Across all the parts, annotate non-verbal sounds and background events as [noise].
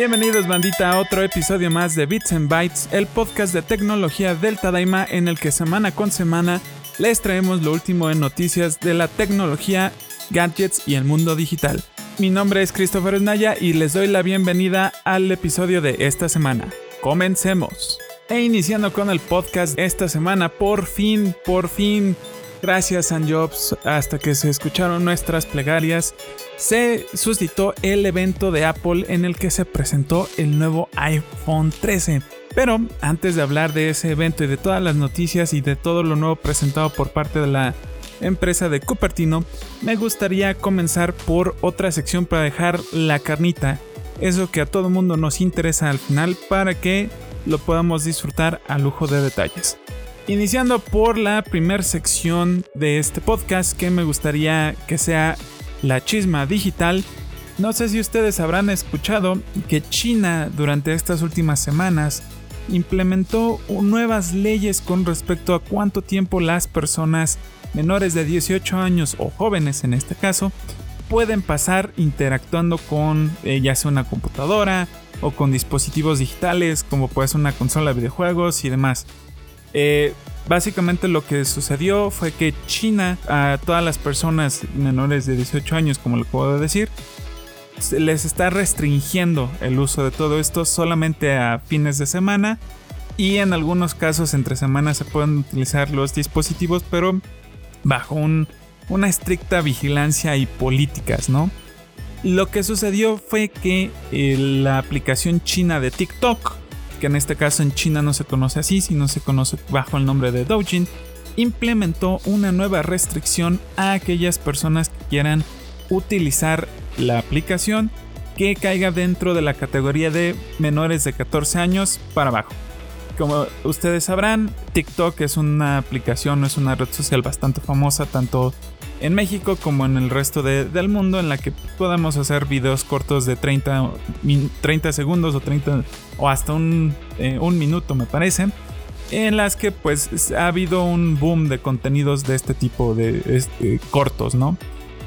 Bienvenidos bandita a otro episodio más de Bits and Bytes, el podcast de tecnología del Tadaima en el que semana con semana les traemos lo último en noticias de la tecnología, gadgets y el mundo digital. Mi nombre es Christopher Snaya y les doy la bienvenida al episodio de esta semana. Comencemos. E iniciando con el podcast esta semana, por fin, por fin, gracias San Jobs, hasta que se escucharon nuestras plegarias, se suscitó el evento de Apple en el que se presentó el nuevo iPhone 13. Pero antes de hablar de ese evento y de todas las noticias y de todo lo nuevo presentado por parte de la empresa de Cupertino, me gustaría comenzar por otra sección para dejar la carnita, eso que a todo mundo nos interesa al final para que lo podamos disfrutar a lujo de detalles. Iniciando por la primera sección de este podcast que me gustaría que sea la chisma digital. No sé si ustedes habrán escuchado que China durante estas últimas semanas implementó nuevas leyes con respecto a cuánto tiempo las personas menores de 18 años o jóvenes en este caso pueden pasar interactuando con eh, ya sea una computadora o con dispositivos digitales como puede ser una consola de videojuegos y demás. Eh, básicamente lo que sucedió fue que China a todas las personas menores de 18 años, como le puedo decir, les está restringiendo el uso de todo esto solamente a fines de semana y en algunos casos entre semanas se pueden utilizar los dispositivos pero bajo una estricta vigilancia y políticas, ¿no? Lo que sucedió fue que eh, la aplicación china de TikTok que en este caso en China no se conoce así, sino se conoce bajo el nombre de Douyin, implementó una nueva restricción a aquellas personas que quieran utilizar la aplicación que caiga dentro de la categoría de menores de 14 años para abajo. Como ustedes sabrán, TikTok es una aplicación, es una red social bastante famosa tanto en México como en el resto del mundo en la que podamos hacer videos cortos de 30, 30 segundos o 30 o hasta un, eh, un minuto me parece en las que pues ha habido un boom de contenidos de este tipo de este, cortos, ¿no?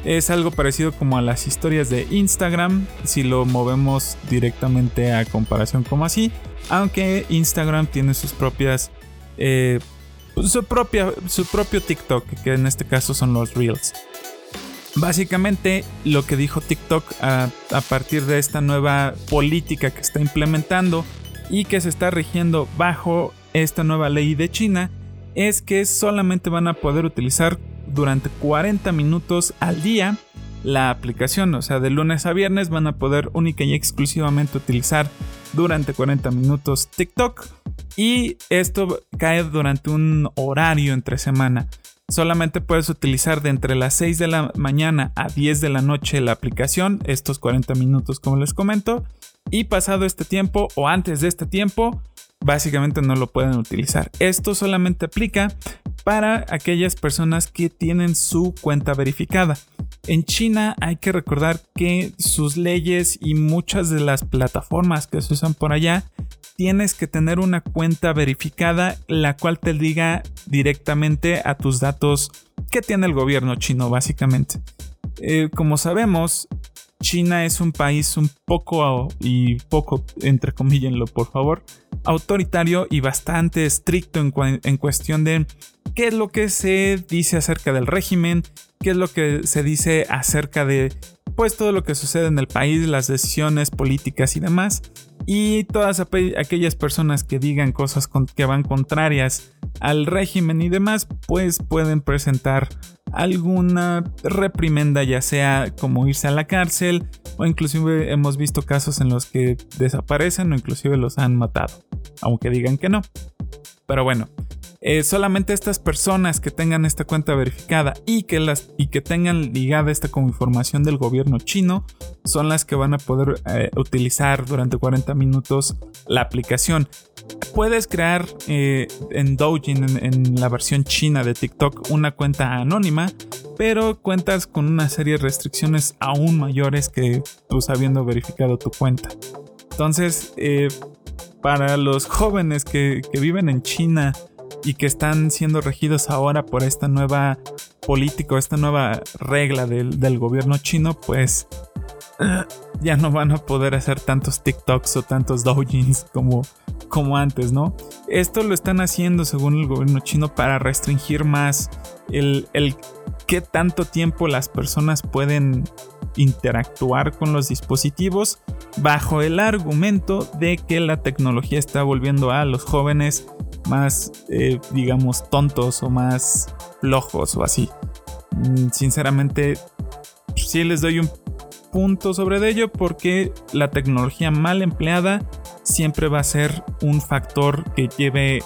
Es algo parecido como a las historias de Instagram, si lo movemos directamente a comparación como así, aunque Instagram tiene sus propias eh, su, propia, su propio TikTok, que en este caso son los Reels. Básicamente lo que dijo TikTok a, a, partir de esta nueva política que está implementando y que se está rigiendo bajo esta nueva ley de China es que solamente van a poder utilizar durante 40 minutos al día la aplicación, o sea, de lunes a viernes van a poder única y exclusivamente utilizar durante 40 minutos TikTok y esto cae durante un horario entre semana. Solamente puedes utilizar de entre las 6 de la mañana a 10 de la noche la aplicación, estos 40 minutos como les comento, y pasado este tiempo o antes de este tiempo, básicamente no lo pueden utilizar. Esto solamente aplica para aquellas personas que tienen su cuenta verificada. En China hay que recordar que sus leyes y muchas de las plataformas que se usan por allá tienes que tener una cuenta verificada la cual te diga directamente a tus datos que tiene el gobierno chino básicamente. Eh, como sabemos, China es un país un poco, y poco, entre comillas, por favor, autoritario y bastante estricto en, en, cuestión de qué es lo que se dice acerca del régimen, qué es lo que se dice acerca de pues todo lo que sucede en el país, las decisiones políticas y demás. Y todas aquellas personas que digan cosas que van contrarias al régimen y demás, pues pueden presentar alguna reprimenda, ya sea como irse a la cárcel o inclusive hemos visto casos en los que desaparecen o inclusive los han matado, aunque digan que no. Pero bueno, eh, solamente estas personas que tengan esta cuenta verificada y que, las, y que tengan ligada esta como información del gobierno chino son las que van a poder eh, utilizar durante 40 minutos la aplicación. Puedes crear eh, en Douyin, en, la versión china de TikTok, una cuenta anónima, pero cuentas con una serie de restricciones aún mayores que tú habiendo verificado tu cuenta. Entonces, para los jóvenes que viven en China, y que están siendo regidos ahora por esta nueva política, esta nueva regla del, gobierno chino, pues [clears throat] ya no van a poder hacer tantos TikToks o tantos doujins como, como antes, ¿no? Esto lo están haciendo según el gobierno chino para restringir más el, el qué tanto tiempo las personas pueden interactuar con los dispositivos bajo el argumento de que la tecnología está volviendo a los jóvenes más, eh, digamos, tontos o más flojos o así. Mm, sinceramente, sí les doy un punto sobre ello porque la tecnología mal empleada siempre va a ser un factor que lleve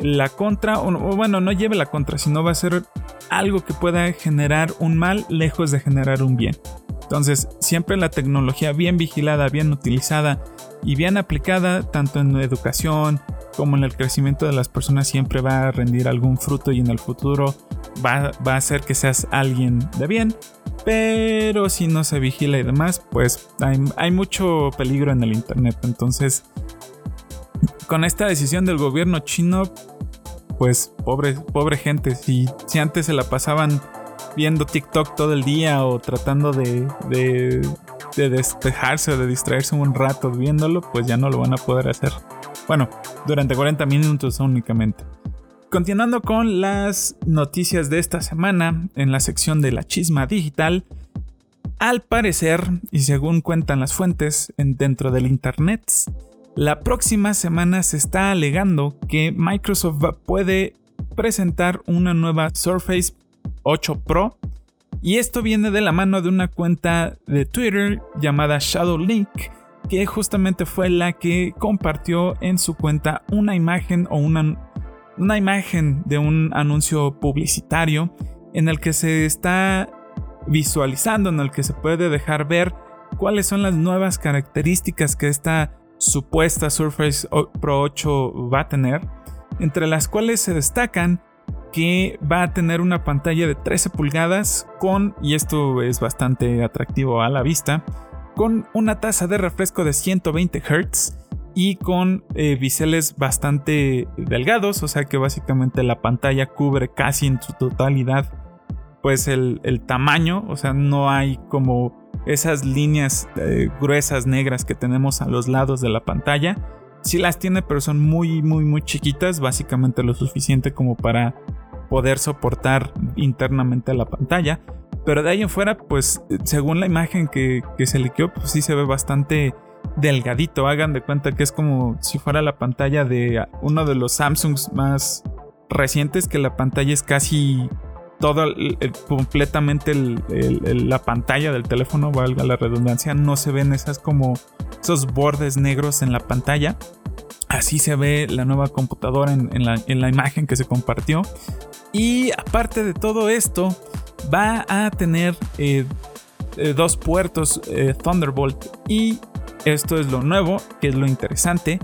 la contra, o, bueno, no lleve la contra, sino va a ser algo que pueda generar un mal lejos de generar un bien. Entonces, siempre la tecnología bien vigilada, bien utilizada y bien aplicada, tanto en educación como en el crecimiento de las personas, siempre va a rendir algún fruto y en el futuro va, va a hacer que seas alguien de bien. Pero si no se vigila y demás, pues hay, mucho peligro en el Internet. Entonces, con esta decisión del gobierno chino, pues pobre, pobre gente, si, antes se la pasaban viendo TikTok todo el día o tratando de, de, de, despejarse o de distraerse un rato viéndolo, pues ya no lo van a poder hacer. Bueno, durante 40 minutos únicamente. Continuando con las noticias de esta semana en la sección de la chisma digital, al parecer, y según cuentan las fuentes dentro del Internet, la próxima semana se está alegando que Microsoft puede presentar una nueva Surface 8 Pro. Y esto viene de la mano de una cuenta de Twitter llamada Shadowlink que justamente fue la que compartió en su cuenta una imagen o una una imagen de un anuncio publicitario en el que se está visualizando, en el que se puede dejar ver cuáles son las nuevas características que esta supuesta Surface Pro 8 va a tener, entre las cuales se destacan que va a tener una pantalla de 13 pulgadas con, y esto es bastante atractivo a la vista, con una tasa de refresco de 120 Hz y con eh, biseles bastante delgados, o sea que básicamente la pantalla cubre casi en su totalidad pues el, tamaño, o sea no hay como esas líneas eh, gruesas negras que tenemos a los lados de la pantalla. Sí las tiene, pero son muy, muy, muy chiquitas, básicamente lo suficiente como para poder soportar internamente la pantalla. Pero de ahí en fuera, pues según la imagen que, que se liqueó, pues sí se ve bastante delgadito. Hagan de cuenta que es como si fuera la pantalla de uno de los Samsungs más recientes, que la pantalla es casi todo completamente la pantalla del teléfono, valga la redundancia, no se ven esas como esos bordes negros en la pantalla. Así se ve la nueva computadora en, la, imagen que se compartió. Y aparte de todo esto, va a tener eh, eh, dos puertos eh, Thunderbolt y esto es lo nuevo, que es lo interesante,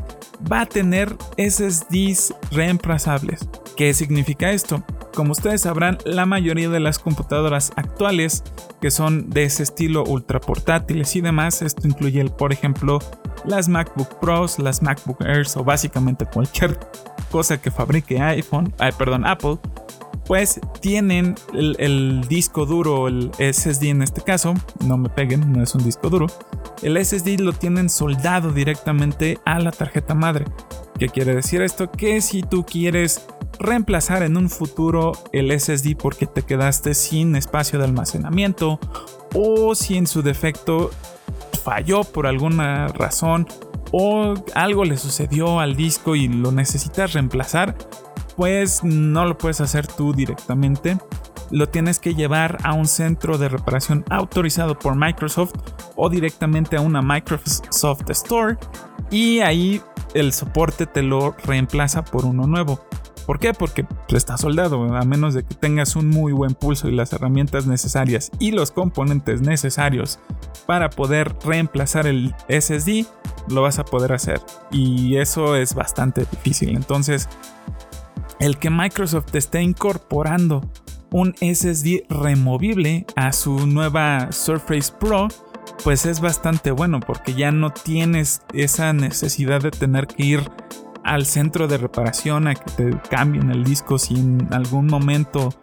va a tener SSDs reemplazables. ¿Qué significa esto? Como ustedes sabrán, la mayoría de las computadoras actuales que son de ese estilo ultra portátiles y demás, esto incluye, por ejemplo, las MacBook Pros, las MacBook Airs o básicamente cualquier [laughs] cosa que fabrique iPhone, perdón, Apple, pues tienen el, disco duro, el SSD en este caso, no me peguen, no es un disco duro, el SSD lo tienen soldado directamente a la tarjeta madre. ¿Qué quiere decir esto? Que si tú quieres reemplazar en un futuro el SSD porque te quedaste sin espacio de almacenamiento o si en su defecto falló por alguna razón o algo le sucedió al disco y lo necesitas reemplazar, pues no lo puedes hacer tú directamente. Lo tienes que llevar a un centro de reparación autorizado por Microsoft o directamente a una Microsoft Store y ahí el soporte te lo reemplaza por uno nuevo. ¿Por qué? Porque pues, está soldado, a menos de que tengas un muy buen pulso y las herramientas necesarias y los componentes necesarios para poder reemplazar el SSD, lo vas a poder hacer. Y eso es bastante difícil. Entonces, el que Microsoft esté incorporando un SSD removible a su nueva Surface Pro, pues es bastante bueno porque ya no tienes esa necesidad de tener que ir al centro de reparación a que te cambien el disco si en algún momento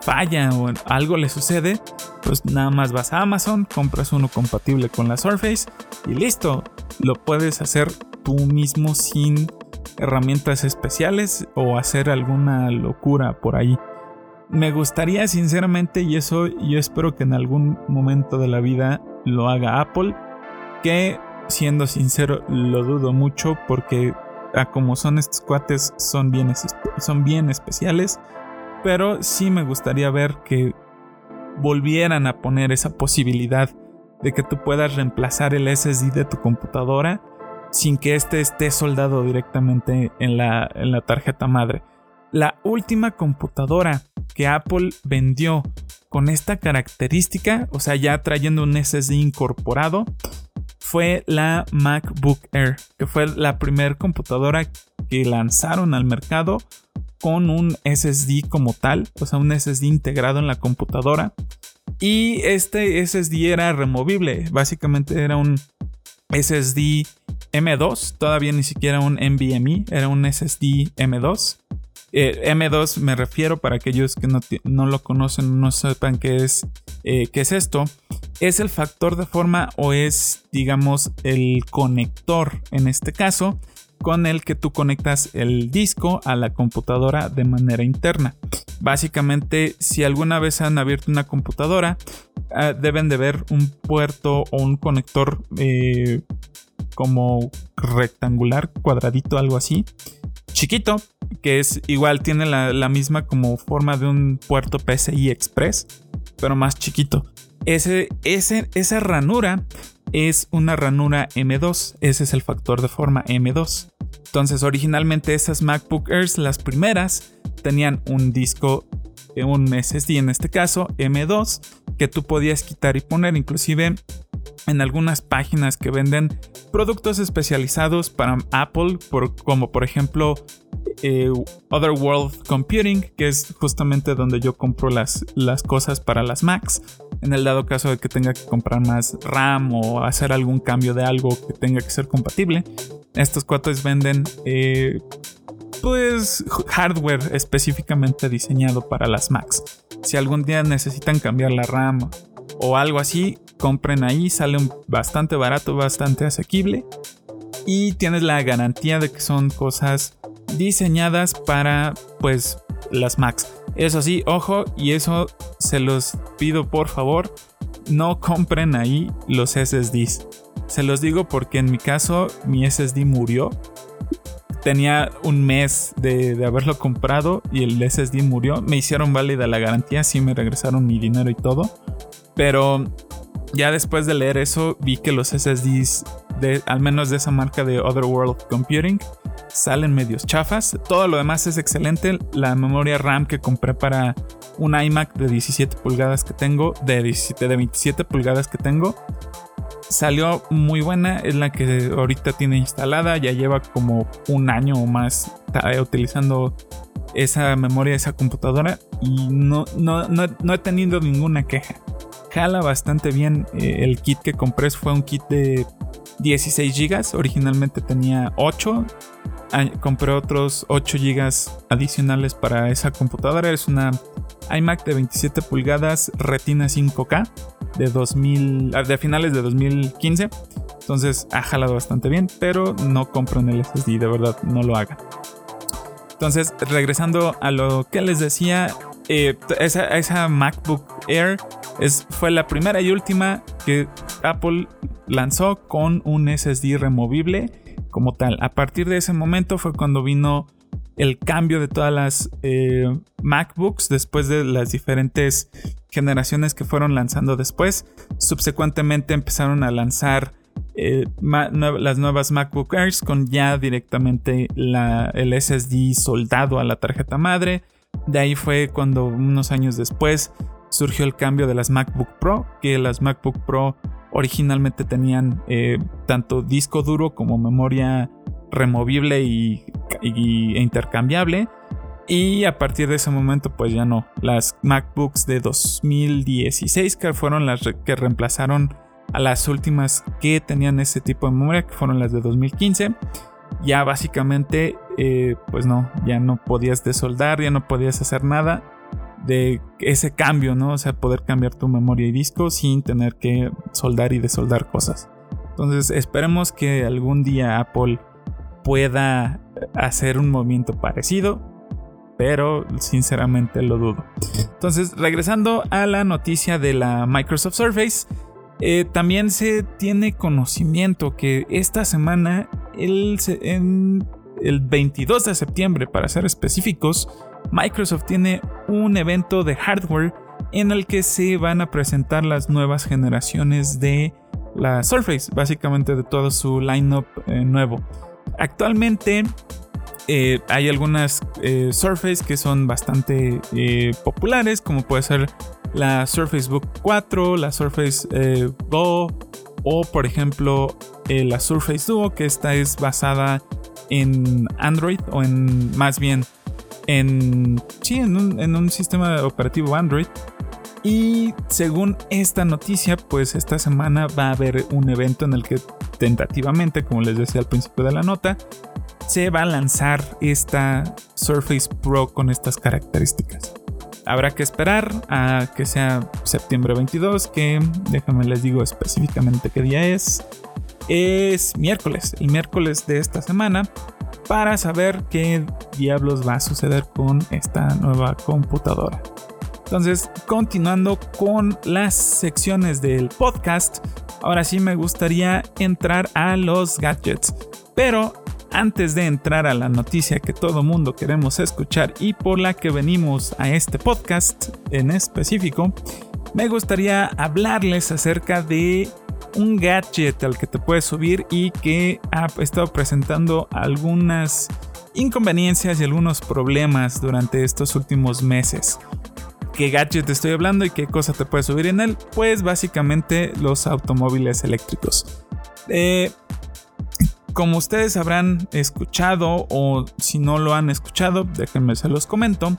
falla o algo le sucede, pues nada más vas a Amazon, compras uno compatible con la Surface y listo. Lo puedes hacer tú mismo sin herramientas especiales o hacer alguna locura por ahí. Me gustaría sinceramente, y eso yo espero que en algún momento de la vida lo haga Apple, que siendo sincero lo dudo mucho porque a como son estos cuates son bien, son bien especiales, pero sí me gustaría ver que volvieran a poner esa posibilidad de que tú puedas reemplazar el SSD de tu computadora sin que éste esté soldado directamente en la, en la tarjeta madre. La última computadora que Apple vendió con esta característica, o sea, ya trayendo un SSD incorporado, fue la MacBook Air, que fue la primera computadora que lanzaron al mercado con un SSD como tal, o sea, un SSD integrado en la computadora. Y este SSD era removible, básicamente era un SSD M2, todavía ni siquiera un NVMe, era un SSD M2. Eh, M2 me refiero para aquellos que no, lo conocen, no sepan qué es, eh, qué es esto. Es el factor de forma o es, digamos, el conector en este caso con el que tú conectas el disco a la computadora de manera interna. Básicamente, si alguna vez han abierto una computadora, ah, deben de ver un puerto o un conector eh, como rectangular, cuadradito, algo así, chiquito, que es igual, tiene la, misma como forma de un puerto PCI Express, pero más chiquito. Ese, ese, esa ranura es una ranura M2, ese es el factor de forma M2. Entonces, originalmente esas MacBook Airs, las primeras, tenían un disco, un SSD en este caso, M2, que tú podías quitar y poner, inclusive en algunas páginas que venden productos especializados para Apple, como por ejemplo eh, Other World Computing, que es justamente donde yo compro las, las cosas para las Macs. En el dado caso de que tenga que comprar más RAM o hacer algún cambio de algo que tenga que ser compatible, estos cuates venden eh, pues hardware específicamente diseñado para las Macs. Si algún día necesitan cambiar la RAM o algo así, compren ahí, sale bastante barato, bastante asequible y tienes la garantía de que son cosas diseñadas para pues las Macs. Eso sí, ojo, y eso se los pido por favor, no compren ahí los SSDs. Se los digo porque en mi caso mi SSD murió. Tenía un mes de, de, haberlo comprado y el SSD murió. Me hicieron válida la garantía, sí me regresaron mi dinero y todo. Pero ya después de leer eso, vi que los SSDs, de, al menos de esa marca de Otherworld Computing, salen medios chafas. Todo lo demás es excelente. La memoria RAM que compré para un iMac de 17 pulgadas que tengo, de, 17, de 27 pulgadas que tengo, salió muy buena. Es la que ahorita tiene instalada. Ya lleva como un año o más utilizando esa memoria, esa computadora. Y no, no, no he tenido ninguna queja jala bastante bien. Eh, el kit que compré fue un kit de 16 GB. Originalmente tenía 8. Ah, compré otros 8 GB adicionales para esa computadora. Es una iMac de 27 pulgadas Retina 5K de 2000 ah, de finales de 2015. Entonces ha jalado bastante bien, pero no compren el SSD, de verdad, no lo hagan. Entonces, regresando a lo que les decía, eh, esa, esa, MacBook Air es, fue la primera y última que Apple lanzó con un SSD removible como tal. A partir de ese momento fue cuando vino el cambio de todas las eh, MacBooks después de las diferentes generaciones que fueron lanzando después. Subsecuentemente empezaron a lanzar eh, las nuevas MacBook Airs con ya directamente el SSD soldado a la tarjeta madre. De ahí fue cuando unos años después surgió el cambio de las MacBook Pro, que las MacBook Pro originalmente tenían eh, tanto disco duro como memoria removible y, e intercambiable. Y a partir de ese momento, pues ya no. Las MacBooks de 2016, que fueron las que reemplazaron a las últimas que tenían ese tipo de memoria, que fueron las de 2015 ya básicamente, eh, pues no, ya no podías desoldar, ya no podías hacer nada. de ese cambio, ¿no? O sea, poder cambiar tu memoria y disco sin tener que soldar y desoldar cosas. Entonces, esperemos que algún día Apple pueda hacer un movimiento parecido, pero sinceramente lo dudo. Entonces, regresando a la noticia de la Microsoft Surface, eh, también se tiene conocimiento que esta semana, el, el 22 de septiembre, para ser específicos, Microsoft tiene un evento de hardware en el que se van a presentar las nuevas generaciones de la Surface, básicamente de todo su lineup eh, nuevo. Actualmente eh, hay algunas eh, Surface que son bastante populares, como puede ser la Surface Book 4, la Surface Go o por ejemplo la Surface Duo, que esta es basada en Android o en más bien en, sí, en un sistema operativo Android. Y según esta noticia, pues esta semana va a haber un evento en el que tentativamente, como les decía al principio de la nota, se va a lanzar esta Surface Pro con estas características. Habrá que esperar a que sea septiembre 22, que déjame les digo específicamente qué día es. Es miércoles, el miércoles de esta semana para saber qué diablos va a suceder con esta nueva computadora. Entonces, continuando con las secciones del podcast, ahora sí me gustaría entrar a los gadgets. Pero antes de entrar a la noticia que todo mundo queremos escuchar y por la que venimos a este podcast en específico, me gustaría hablarles acerca de un gadget al que te puedes subir y que ha estado presentando algunas inconveniencias y algunos problemas durante estos últimos meses. ¿Qué gadget estoy hablando y qué cosa te puedes subir en él? Pues básicamente los automóviles eléctricos. Eh, como ustedes habrán escuchado o si no lo han escuchado, déjenme se los comento.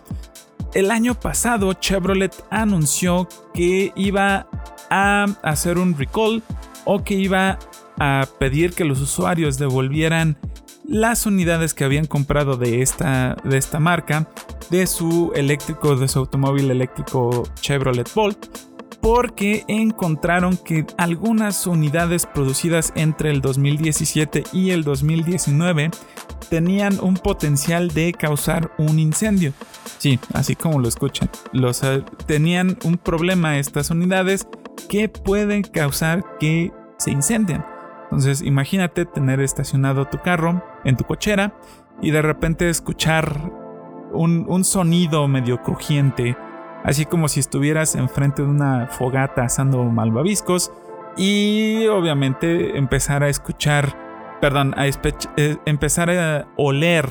El año pasado Chevrolet anunció que iba a hacer un recall o que iba a pedir que los usuarios devolvieran las unidades que habían comprado de esta, de esta marca de su eléctrico, de su automóvil eléctrico Chevrolet Bolt, porque encontraron que algunas unidades producidas entre el 2017 y el 2019 tenían un potencial de causar un incendio. Sí, así como lo escuchan. Los, eh, tenían un problema estas unidades que pueden causar que se incendian. Entonces imagínate tener estacionado tu carro en tu cochera y de repente escuchar un, sonido medio crujiente, así como si estuvieras enfrente de una fogata asando malvaviscos y obviamente empezar a escuchar, perdón, a eh, empezar a oler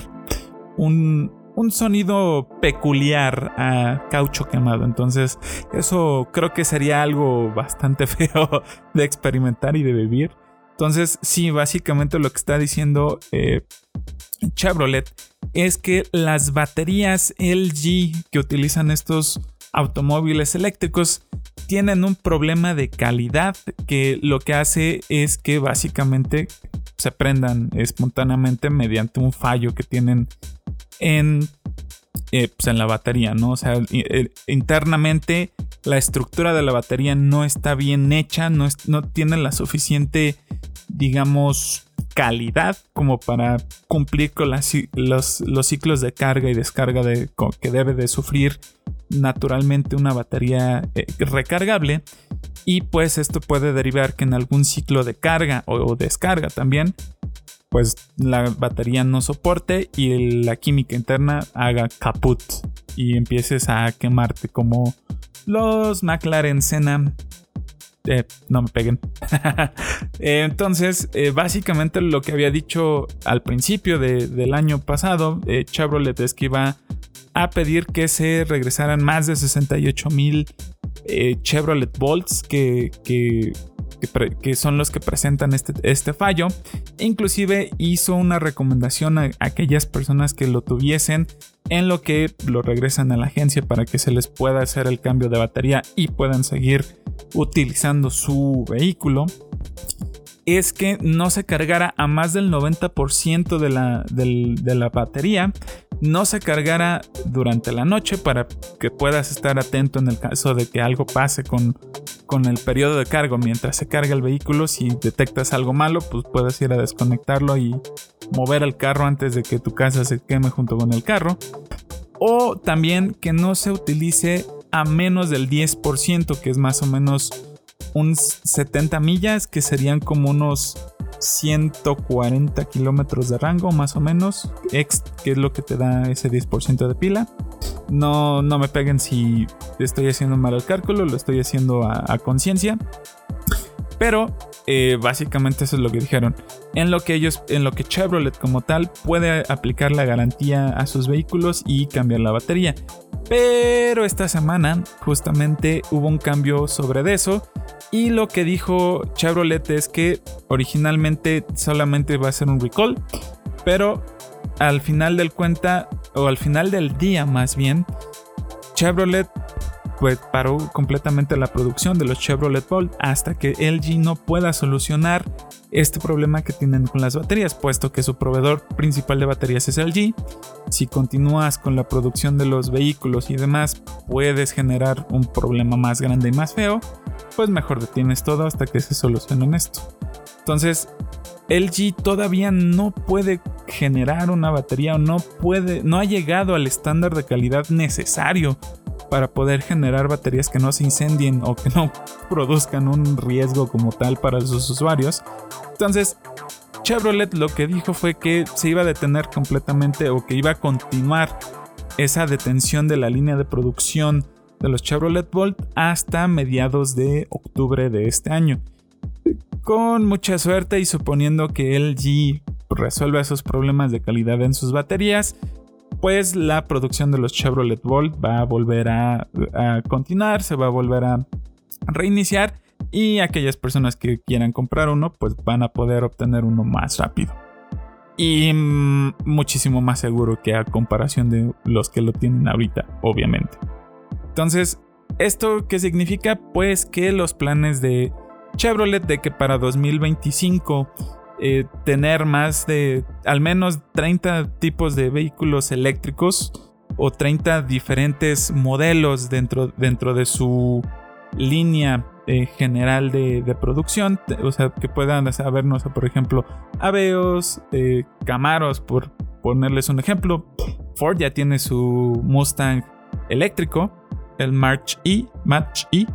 un, un sonido peculiar a caucho quemado. Entonces, eso creo que sería algo bastante [laughs] feo de experimentar y de vivir. Entonces, sí, básicamente lo que está diciendo eh, Chevrolet es que las baterías LG que utilizan estos automóviles eléctricos tienen un problema de calidad que lo que hace es que básicamente se prendan espontáneamente mediante un fallo que tienen en, eh, pues, en la batería, ¿no? O sea, eh, internamente la estructura de la batería no está bien hecha, no, no tiene la suficiente, digamos, calidad como para cumplir con los, ciclos de carga y descarga de, que debe de sufrir naturalmente una batería eh, recargable y pues esto puede derivar que en algún ciclo de carga o descarga también pues la batería no soporte y la química interna haga caput y empieces a quemarte como los McLaren Senna. Eh, no me peguen. [laughs] Eh, entonces, eh, básicamente lo que había dicho al principio del año pasado, Chevrolet es que iba a pedir que se regresaran más de 68 mil Chevrolet Bolts que, que que, son los que presentan este, este fallo. inclusive hizo una recomendación a, aquellas personas que lo tuviesen en lo que lo regresan a la agencia para que se les pueda hacer el cambio de batería y puedan seguir utilizando su vehículo es que no se cargara a más del 90% de la, de la batería no se cargara durante la noche para que puedas estar atento en el caso de que algo pase con, con el periodo de cargo mientras se carga el vehículo. Si detectas algo malo, pues puedes ir a desconectarlo y mover el carro antes de que tu casa se queme junto con el carro. O también que no se utilice a menos del 10%, que es más o menos un 70 millas, que serían como unos 140 kilómetros de rango, más o menos, X, que es lo que te da ese 10% de pila. No, no me peguen si estoy haciendo mal el cálculo, lo estoy haciendo a conciencia. Pero eh, básicamente eso es lo que dijeron. En lo que ellos, en lo que Chevrolet como tal puede aplicar la garantía a sus vehículos y cambiar la batería. Pero esta semana justamente hubo un cambio sobre eso. Y lo que dijo Chevrolet es que originalmente solamente va a ser un recall. Pero al final del cuenta, o al final del día más bien, Chevrolet paró completamente la producción de los Chevrolet Bolt hasta que LG no pueda solucionar este problema que tienen con las baterías, puesto que su proveedor principal de baterías es LG. Si continúas con la producción de los vehículos y demás, puedes generar un problema más grande y más feo, pues mejor detienes todo hasta que se solucione esto. Entonces, LG todavía no puede generar una batería o no puede, no ha llegado al estándar de calidad necesario para poder generar baterías que no se incendien o que no [laughs] produzcan un riesgo como tal para sus usuarios. Entonces, Chevrolet lo que dijo fue que se iba a detener completamente o que iba a continuar esa detención de la línea de producción de los Chevrolet Bolt hasta mediados de octubre de este año. Con mucha suerte y suponiendo que LG resuelva esos problemas de calidad en sus baterías, pues la producción de los Chevrolet Bolt va a volver a, continuar, se va a volver a reiniciar y aquellas personas que quieran comprar uno pues van a poder obtener uno más rápido y mm, muchísimo más seguro que a comparación de los que lo tienen ahorita, obviamente. Entonces, ¿esto qué significa? Pues que los planes de Chevrolet de que para 2025 eh, tener más de al menos 30 tipos de vehículos eléctricos o 30 diferentes modelos dentro, dentro de su línea eh, general de, producción. O sea, que puedan saber, no sé, por ejemplo, Aveos, eh, Camaros, por ponerles un ejemplo. Ford ya tiene su Mustang eléctrico, el March E, March E.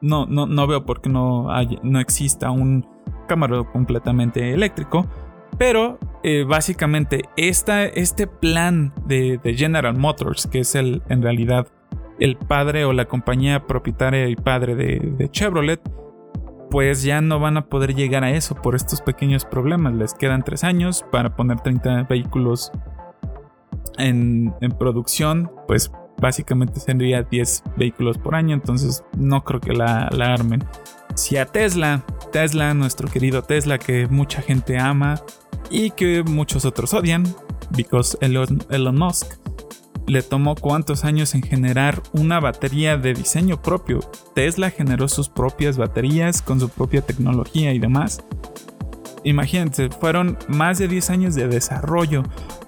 No, no, no veo por qué no, no exista un cámara completamente eléctrico. Pero eh, básicamente este plan de, General Motors, que es el, en realidad el padre o la compañía propietaria y padre de, Chevrolet, pues ya no van a poder llegar a eso por estos pequeños problemas. Les quedan tres años para poner 30 vehículos en, producción, pues básicamente sería 10 vehículos por año, entonces no creo que la, la armen. Si a Tesla, Tesla, nuestro querido Tesla que mucha gente ama y que muchos otros odian, because Elon, Elon Musk le tomó cuántos años en generar una batería de diseño propio. Tesla generó sus propias baterías con su propia tecnología y demás. Imagínense, fueron más de 10 años de desarrollo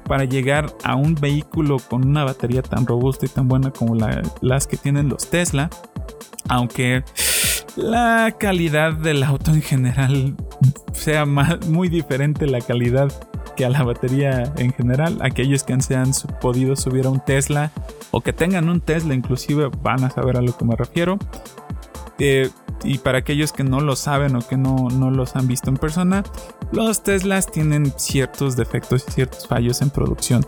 para llegar a un vehículo con una batería tan robusta y tan buena como las que tienen los Tesla. Aunque la calidad del auto en general sea muy diferente la calidad que a la batería en general. Aquellos que se han podido subir a un Tesla o que tengan un Tesla inclusive van a saber a lo que me refiero. Eh, y para aquellos que no lo saben o que no, no los han visto en persona, los Teslas tienen ciertos defectos y ciertos fallos en producción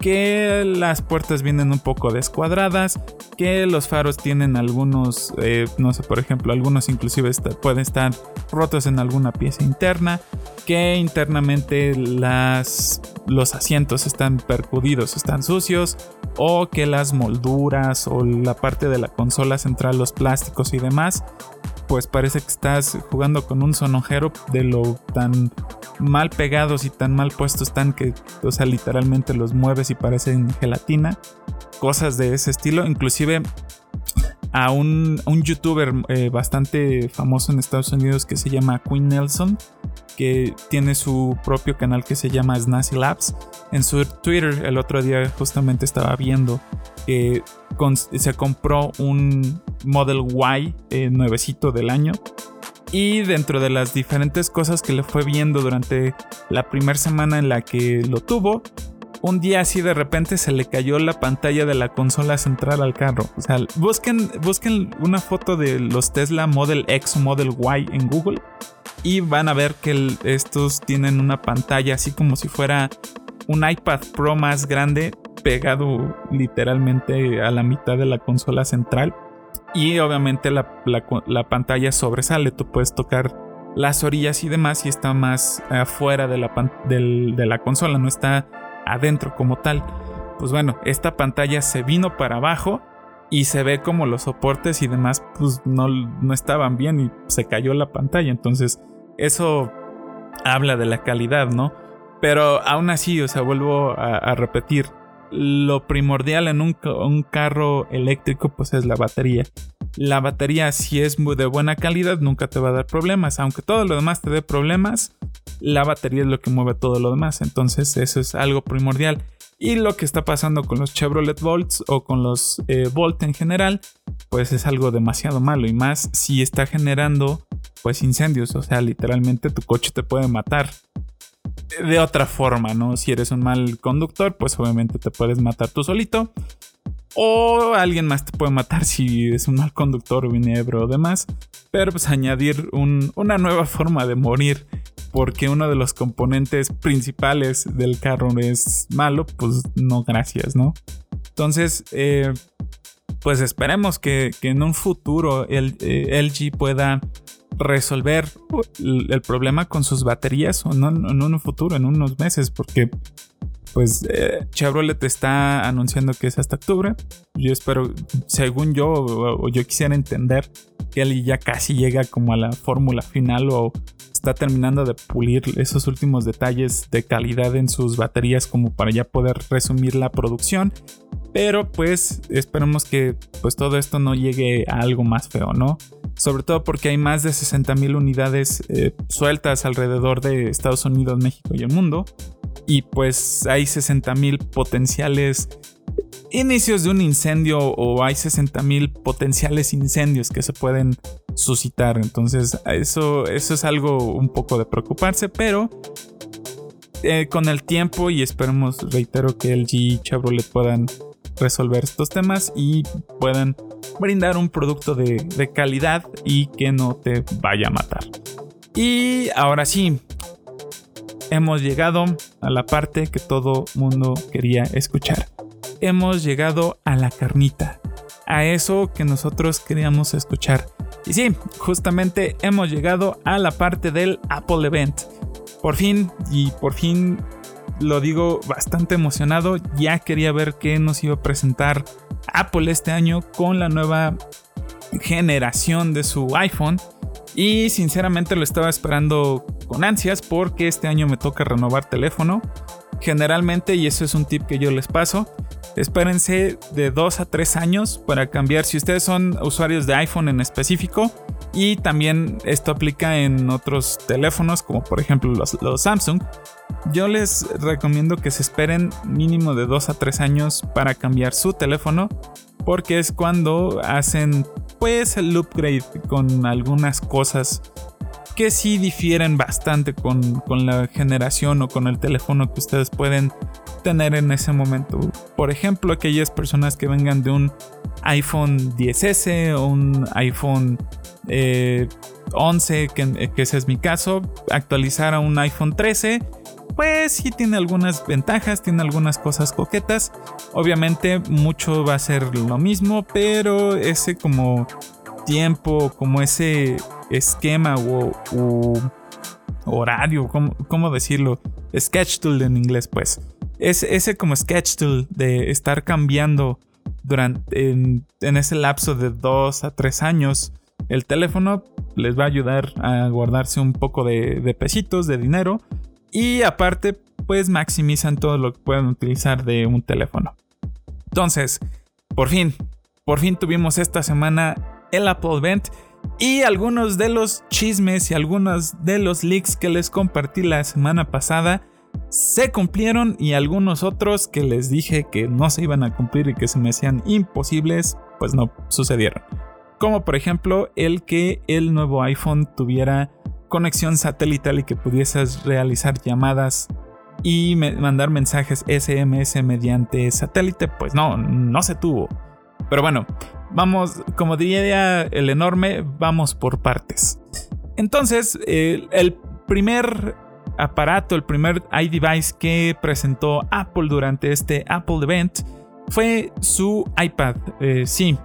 que las puertas vienen un poco descuadradas, que los faros tienen algunos, eh, no sé, por ejemplo, algunos inclusive pueden estar rotos en alguna pieza interna, que internamente las, los asientos están percudidos, están sucios, o que las molduras o la parte de la consola central, los plásticos y demás, pues parece que estás jugando con un sonojero de lo tan mal pegados y tan mal puestos están que, o sea, literalmente los mueves y parecen gelatina. Cosas de ese estilo. Inclusive a un, youtuber eh, bastante famoso en Estados Unidos que se llama Queen Nelson, que tiene su propio canal que se llama Snazzy Labs. En su Twitter el otro día justamente estaba viendo se compró un Model Y eh, nuevecito del año. Y dentro de las diferentes cosas que le fue viendo durante la primera semana en la que lo tuvo, un día así de repente se le cayó la pantalla de la consola central al carro. O sea, busquen, busquen una foto de los Tesla Model X o Model Y en Google y van a ver que estos tienen una pantalla así como si fuera un iPad Pro más grande pegado literalmente a la mitad de la consola central. Y obviamente la, pantalla sobresale, tú puedes tocar las orillas y demás y está más afuera de la, de la consola, no está adentro como tal. Pues bueno, esta pantalla se vino para abajo y se ve como los soportes y demás pues no, no estaban bien y se cayó la pantalla. Entonces eso habla de la calidad, ¿no? Pero aún así, o sea, vuelvo a, repetir, lo primordial en un, carro eléctrico pues es la batería. La batería si es de buena calidad nunca te va a dar problemas, aunque todo lo demás te dé problemas, la batería es lo que mueve todo lo demás, entonces eso es algo primordial. Y lo que está pasando con los Chevrolet Volts o con los eh, Volt en general, pues es algo demasiado malo. Y más si está generando pues incendios. O sea, literalmente tu coche te puede matar. De otra forma, ¿no? Si eres un mal conductor, pues obviamente te puedes matar tú solito. O alguien más te puede matar [laughs] si es un mal conductor, o o demás. Pero pues añadir una nueva forma de morir porque uno de los componentes principales del carro es malo, pues no gracias, ¿no? Entonces, eh, pues esperemos que, en un futuro el, eh, LG pueda resolver el, problema con sus baterías o no, en un futuro, en unos meses, porque pues eh, Chevrolet está anunciando que es hasta octubre. Yo espero, según yo, o, yo quisiera entender que él ya casi llega como a la fórmula final o está terminando de pulir esos últimos detalles de calidad en sus baterías como para ya poder resumir la producción. Pero pues esperemos que pues todo esto no llegue a algo más feo, ¿no? Sobre todo porque hay más de 60.000 unidades eh, sueltas alrededor de Estados Unidos, México y el mundo. Y pues hay 60.000 potenciales inicios de un incendio o hay 60.000 potenciales incendios que se pueden suscitar. Entonces eso, eso es algo un poco de preocuparse, pero eh, con el tiempo y esperemos, reitero, que el G Chevrolet puedan resolver estos temas y puedan brindar un producto de, de calidad y que no te vaya a matar. Y ahora sí, hemos llegado a la parte que todo mundo quería escuchar hemos llegado a la carnita, a eso que nosotros queríamos escuchar. Y sí, justamente hemos llegado a la parte del Apple Event. Por fin, y por fin lo digo bastante emocionado, ya quería ver qué nos iba a presentar Apple este año con la nueva generación de su iPhone. Y sinceramente lo estaba esperando con ansias porque este año me toca renovar teléfono. Generalmente, y eso es un tip que yo les paso, espérense de 2 a 3 años para cambiar si ustedes son usuarios de iPhone en específico. Y también esto aplica en otros teléfonos como por ejemplo los, Samsung. Yo les recomiendo que se esperen mínimo de 2 a 3 años para cambiar su teléfono porque es cuando hacen pues el upgrade con algunas cosas que sí difieren bastante con, con, la generación o con el teléfono que ustedes pueden tener en ese momento. Por ejemplo, aquellas personas que vengan de un iPhone 10S o un iPhone 11, eh, que, que, ese es mi caso, actualizar a un iPhone 13, pues sí tiene algunas ventajas, tiene algunas cosas coquetas. Obviamente mucho va a ser lo mismo, pero ese como tiempo, como ese esquema o, horario, ¿cómo, ¿cómo, decirlo? Sketch tool en inglés, pues. Es, ese como sketch tool de estar cambiando durante en, ese lapso de dos a tres años el teléfono les va a ayudar a guardarse un poco de, de pesitos, de dinero y aparte pues maximizan todo lo que pueden utilizar de un teléfono. Entonces, por fin, por fin tuvimos esta semana el Apple Event Y algunos de los chismes y algunos de los leaks que les compartí la semana pasada se cumplieron y algunos otros que les dije que no se iban a cumplir y que se me hacían imposibles, pues no sucedieron. Como por ejemplo el que el nuevo iPhone tuviera conexión satelital y que pudieses realizar llamadas y mandar mensajes SMS mediante satélite, pues no, no se tuvo. Pero bueno, vamos, como diría el enorme, vamos por partes. Entonces, el primer aparato, el primer iDevice que presentó Apple durante este Apple Event fue su iPad. Eh, sí,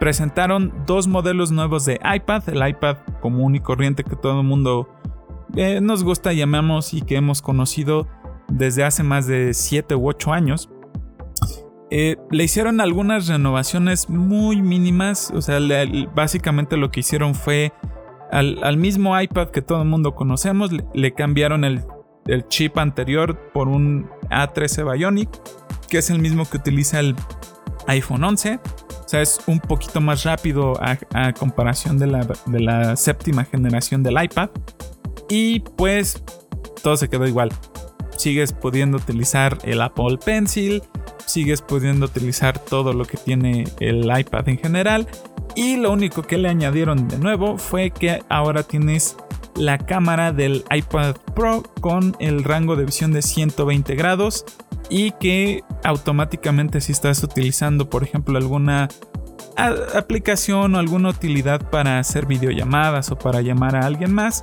presentaron dos modelos nuevos de iPad, el iPad común y corriente que todo el mundo eh, nos gusta, llamamos y que hemos conocido desde hace más de 7 u 8 años. Eh, le hicieron algunas renovaciones muy mínimas, o sea, básicamente lo que hicieron fue al, mismo iPad que todo el mundo conocemos, le, cambiaron el, chip anterior por un A13 Bionic, que es el mismo que utiliza el iPhone 11. Sea, es un poquito más rápido a, comparación de la, de la séptima generación del iPad. Y pues todo se quedó igual. Sigues pudiendo utilizar el Apple Pencil, sigues pudiendo utilizar todo lo que tiene el iPad en general. Y lo único que le añadieron de nuevo fue que ahora tienes la cámara del iPad Pro con el rango de visión de 120 grados y que automáticamente si estás utilizando por ejemplo alguna aplicación o alguna utilidad para hacer videollamadas o para llamar a alguien más,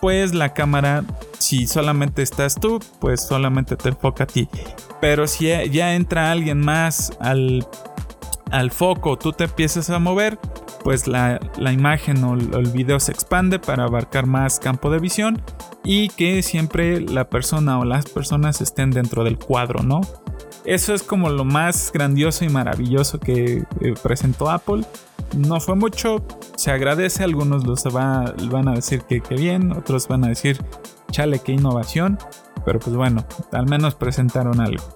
pues la cámara, si solamente estás tú, pues solamente te enfoca a ti. Pero si ya entra alguien más al, al foco, tú te empiezas a mover, pues la, imagen o el video se expande para abarcar más campo de visión y que siempre la persona o las personas estén dentro del cuadro, ¿no? Eso es como lo más grandioso y maravilloso que eh, presentó Apple. No fue mucho, se agradece, algunos los van a decir que, que bien, otros van a decir, chale, qué innovación, pero pues bueno, al menos presentaron algo.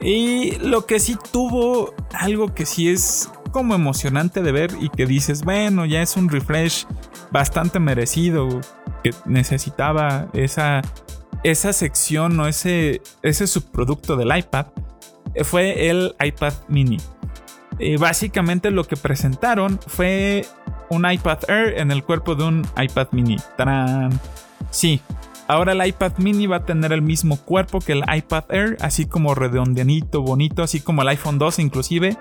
Y lo que sí tuvo, algo que sí es como emocionante de ver y que dices, bueno, ya es un refresh bastante merecido, que necesitaba esa, esa sección o ese, ese subproducto del iPad, fue el iPad mini. Y básicamente lo que presentaron fue un iPad Air en el cuerpo de un iPad mini. ¡Tarán! Sí, ahora el iPad mini va a tener el mismo cuerpo que el iPad Air, así como redondeanito, bonito, así como el iPhone 2 inclusive.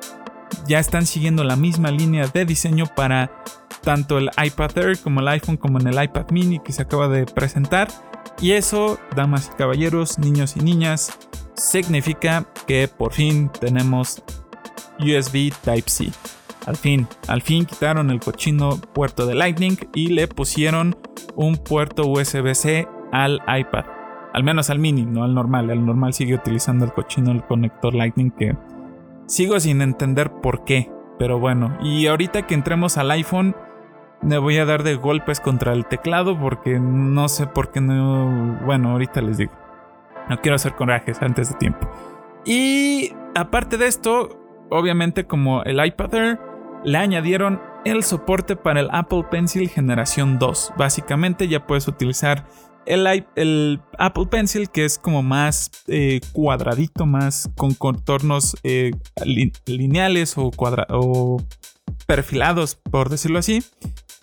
Ya están siguiendo la misma línea de diseño para tanto el iPad Air como el iPhone como en el iPad mini que se acaba de presentar. Y eso, damas y caballeros, niños y niñas, significa que por fin tenemos USB Type-C. Al fin, al fin quitaron el cochino puerto de Lightning y le pusieron un puerto USB-C al iPad. Al menos al mini, no al normal. El normal sigue utilizando el cochino, el conector Lightning que sigo sin entender por qué. Pero bueno, y ahorita que entremos al iPhone, me voy a dar de golpes contra el teclado porque no sé por qué no... Bueno, ahorita les digo. No quiero hacer corajes antes de tiempo. Y aparte de esto, obviamente como el iPad Air, le añadieron el soporte para el Apple Pencil generación 2. Básicamente ya puedes utilizar el, Apple Pencil que es como más eh, cuadradito, más con contornos eh, lineales o, o perfilados, por decirlo así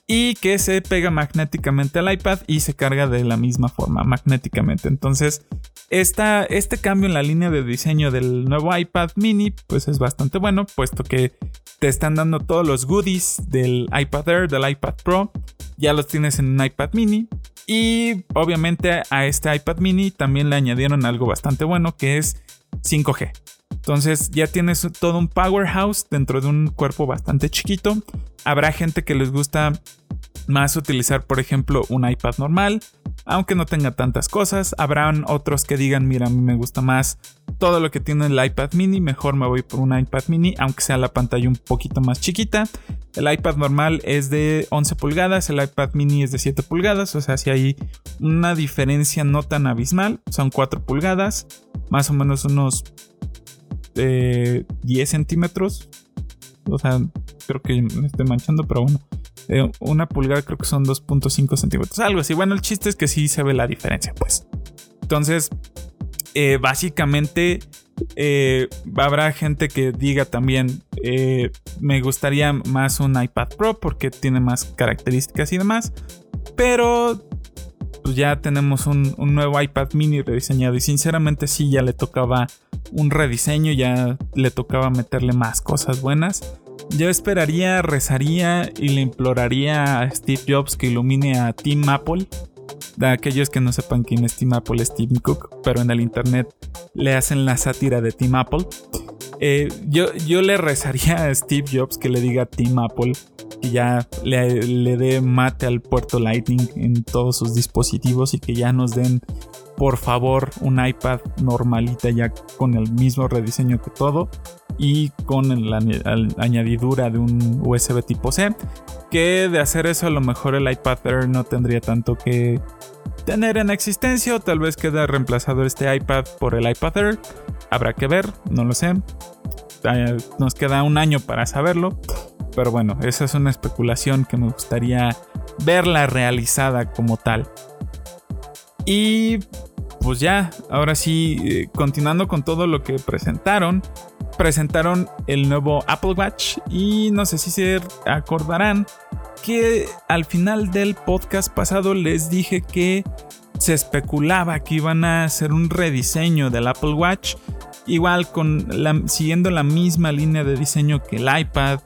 y que se pega magnéticamente al iPad y se carga de la misma forma magnéticamente. Entonces, esta, este cambio en la línea de diseño del nuevo iPad mini pues es bastante bueno, puesto que te están dando todos los goodies del iPad Air, del iPad Pro, ya los tienes en un iPad mini. Y obviamente a este iPad mini también le añadieron algo bastante bueno que es 5G. Entonces ya tienes todo un powerhouse dentro de un cuerpo bastante chiquito. Habrá gente que les gusta más utilizar, por ejemplo, un iPad normal, aunque no tenga tantas cosas. Habrán otros que digan, mira, a mí me gusta más todo lo que tiene el iPad mini, mejor me voy por un iPad mini, aunque sea la pantalla un poquito más chiquita. El iPad normal es de 11 pulgadas, el iPad mini es de 7 pulgadas, o sea, si hay una diferencia no tan abismal, son 4 pulgadas, más o menos unos 10 centímetros. O sea, creo que me estoy manchando, pero bueno. Eh, una pulgada creo que son 2.5 centímetros, algo así. Bueno, el chiste es que sí se ve la diferencia, pues. Entonces, eh, básicamente eh, habrá gente que diga también, me gustaría más un iPad Pro porque tiene más características y demás. Pero pues ya tenemos un, nuevo iPad mini rediseñado y sinceramente sí, ya le tocaba un rediseño, ya le tocaba meterle más cosas buenas. Yo esperaría, rezaría y le imploraría a Steve Jobs que ilumine a Tim Apple. De aquellos que no sepan quién es Tim Apple, es Tim Cook, pero en el internet le hacen la sátira de Tim Apple. Eh, yo, yo le rezaría a Steve Jobs que le diga a Tim Apple que ya le, le dé mate al puerto Lightning en todos sus dispositivos y que ya nos den por favor un iPad normalita ya con el mismo rediseño que todo y con la añadidura de un USB tipo C que de hacer eso a lo mejor el iPad Air no tendría tanto que tener en existencia o tal vez queda reemplazado este iPad por el iPad Air habrá que ver no lo sé eh, nos queda un año para saberlo pero bueno, esa es una especulación que me gustaría verla realizada como tal. Y pues ya, ahora sí, eh, continuando con todo lo que presentaron, presentaron el nuevo Apple Watch y no sé si se acordarán que al final del podcast pasado les dije que se especulaba que iban a hacer un rediseño del Apple Watch, igual con siguiendo la misma línea de diseño que el iPad,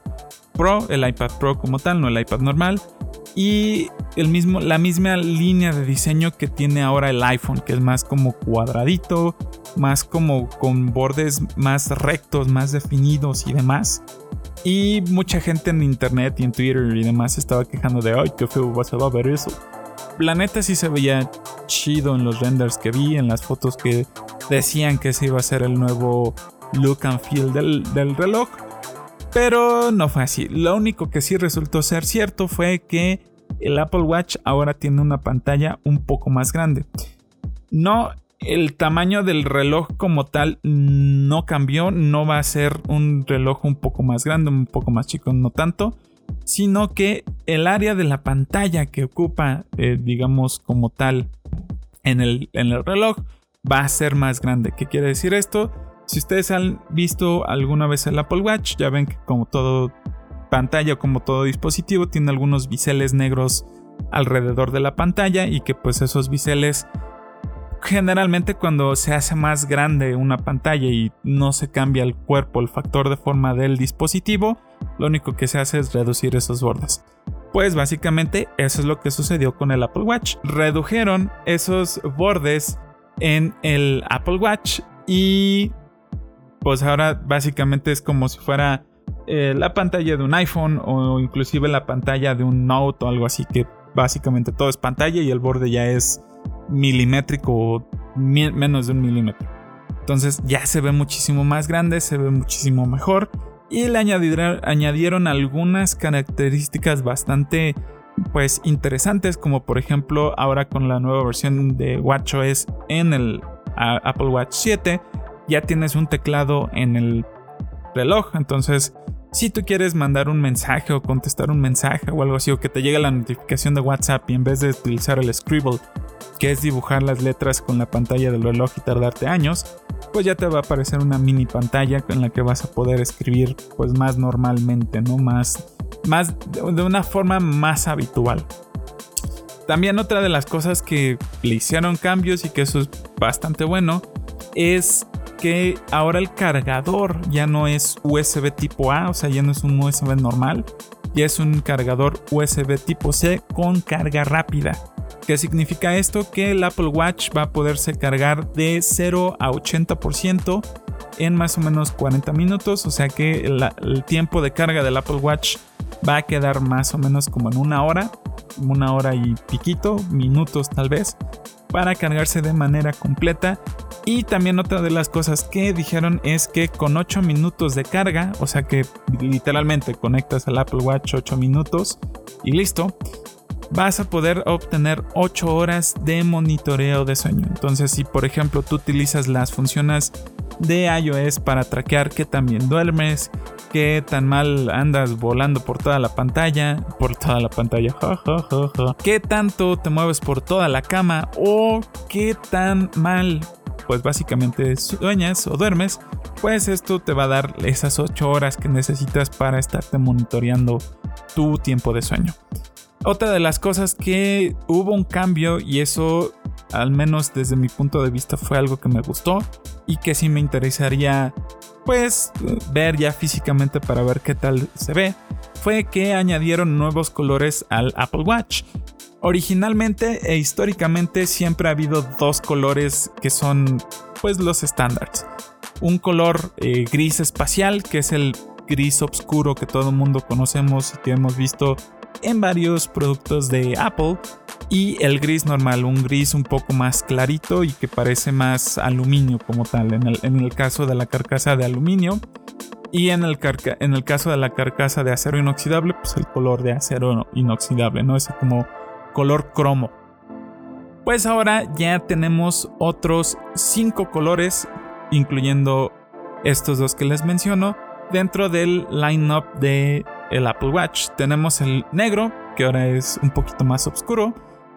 Pro, el iPad Pro como tal, no el iPad normal. Y el mismo, la misma línea de diseño que tiene ahora el iPhone, que es más como cuadradito, más como con bordes más rectos, más definidos y demás. Y mucha gente en internet y en Twitter y demás estaba quejando de, ay, qué feo vas a ver eso. La neta sí se veía chido en los renders que vi, en las fotos que decían que ese iba a ser el nuevo look and feel del, del reloj. Pero no fue así. Lo único que sí resultó ser cierto fue que el Apple Watch ahora tiene una pantalla un poco más grande. No, el tamaño del reloj como tal no cambió, no va a ser un reloj un poco más grande, un poco más chico, no tanto, sino que el área de la pantalla que ocupa, eh, digamos como tal, en el, en el reloj va a ser más grande. ¿Qué quiere decir esto? Si ustedes han visto alguna vez el Apple Watch, ya ven que como todo pantalla como todo dispositivo tiene algunos biseles negros alrededor de la pantalla y que pues esos biseles generalmente cuando se hace más grande una pantalla y no se cambia el cuerpo, el factor de forma del dispositivo, lo único que se hace es reducir esos bordes. Pues básicamente eso es lo que sucedió con el Apple Watch. Redujeron esos bordes en el Apple Watch y pues ahora básicamente es como si fuera eh, la pantalla de un iPhone o inclusive la pantalla de un Note o algo así que básicamente todo es pantalla y el borde ya es milimétrico menos de un milímetro. Entonces ya se ve muchísimo más grande, se ve muchísimo mejor y le añadieron, añadieron algunas características bastante pues interesantes como por ejemplo ahora con la nueva versión de WatchOS en el Apple Watch 7 ya tienes un teclado en el reloj. Entonces, si tú quieres mandar un mensaje o contestar un mensaje o algo así, o que te llegue la notificación de WhatsApp y en vez de utilizar el Scribble, que es dibujar las letras con la pantalla del reloj y tardarte años, pues ya te va a aparecer una mini pantalla en la que vas a poder escribir pues más normalmente, ¿no? Más, más de una forma más habitual. También otra de las cosas que le hicieron cambios y que eso es bastante bueno es que ahora el cargador ya no es USB tipo A, o sea, ya no es un USB normal, ya es un cargador USB tipo C con carga rápida. ¿Qué significa esto? Que el Apple Watch va a poderse cargar de 0 a 80% en más o menos 40 minutos, o sea que el, tiempo de carga del Apple Watch va a quedar más o menos como en una hora, una hora y piquito, minutos tal vez, para cargarse de manera completa y también otra de las cosas que dijeron es que con 8 minutos de carga, o sea que literalmente conectas al Apple Watch 8 minutos y listo, vas a poder obtener 8 horas de monitoreo de sueño. Entonces si por ejemplo tú utilizas las funciones de iOS para traquear qué tan bien duermes, qué tan mal andas volando por toda la pantalla, por toda la pantalla, qué tanto te mueves por toda la cama o qué tan mal pues básicamente sueñas o duermes, pues esto te va a dar esas 8 horas que necesitas para estarte monitoreando tu tiempo de sueño. Otra de las cosas que hubo un cambio y eso al menos desde mi punto de vista fue algo que me gustó y que sí me interesaría pues ver ya físicamente para ver qué tal se ve, fue que añadieron nuevos colores al Apple Watch. Originalmente e históricamente siempre ha habido dos colores que son pues los estándares. Un color eh, gris espacial que es el gris oscuro que todo el mundo conocemos y que hemos visto en varios productos de Apple y el gris normal, un gris un poco más clarito y que parece más aluminio como tal, en el, caso de la carcasa de aluminio. Y en el, en el caso de la carcasa de acero inoxidable, pues el color de acero inoxidable, ¿no? Es como color cromo. Pues ahora ya tenemos otros 5 colores, incluyendo estos dos que les menciono, dentro del lineup de el Apple Watch. Tenemos el negro, que ahora es un poquito más oscuro.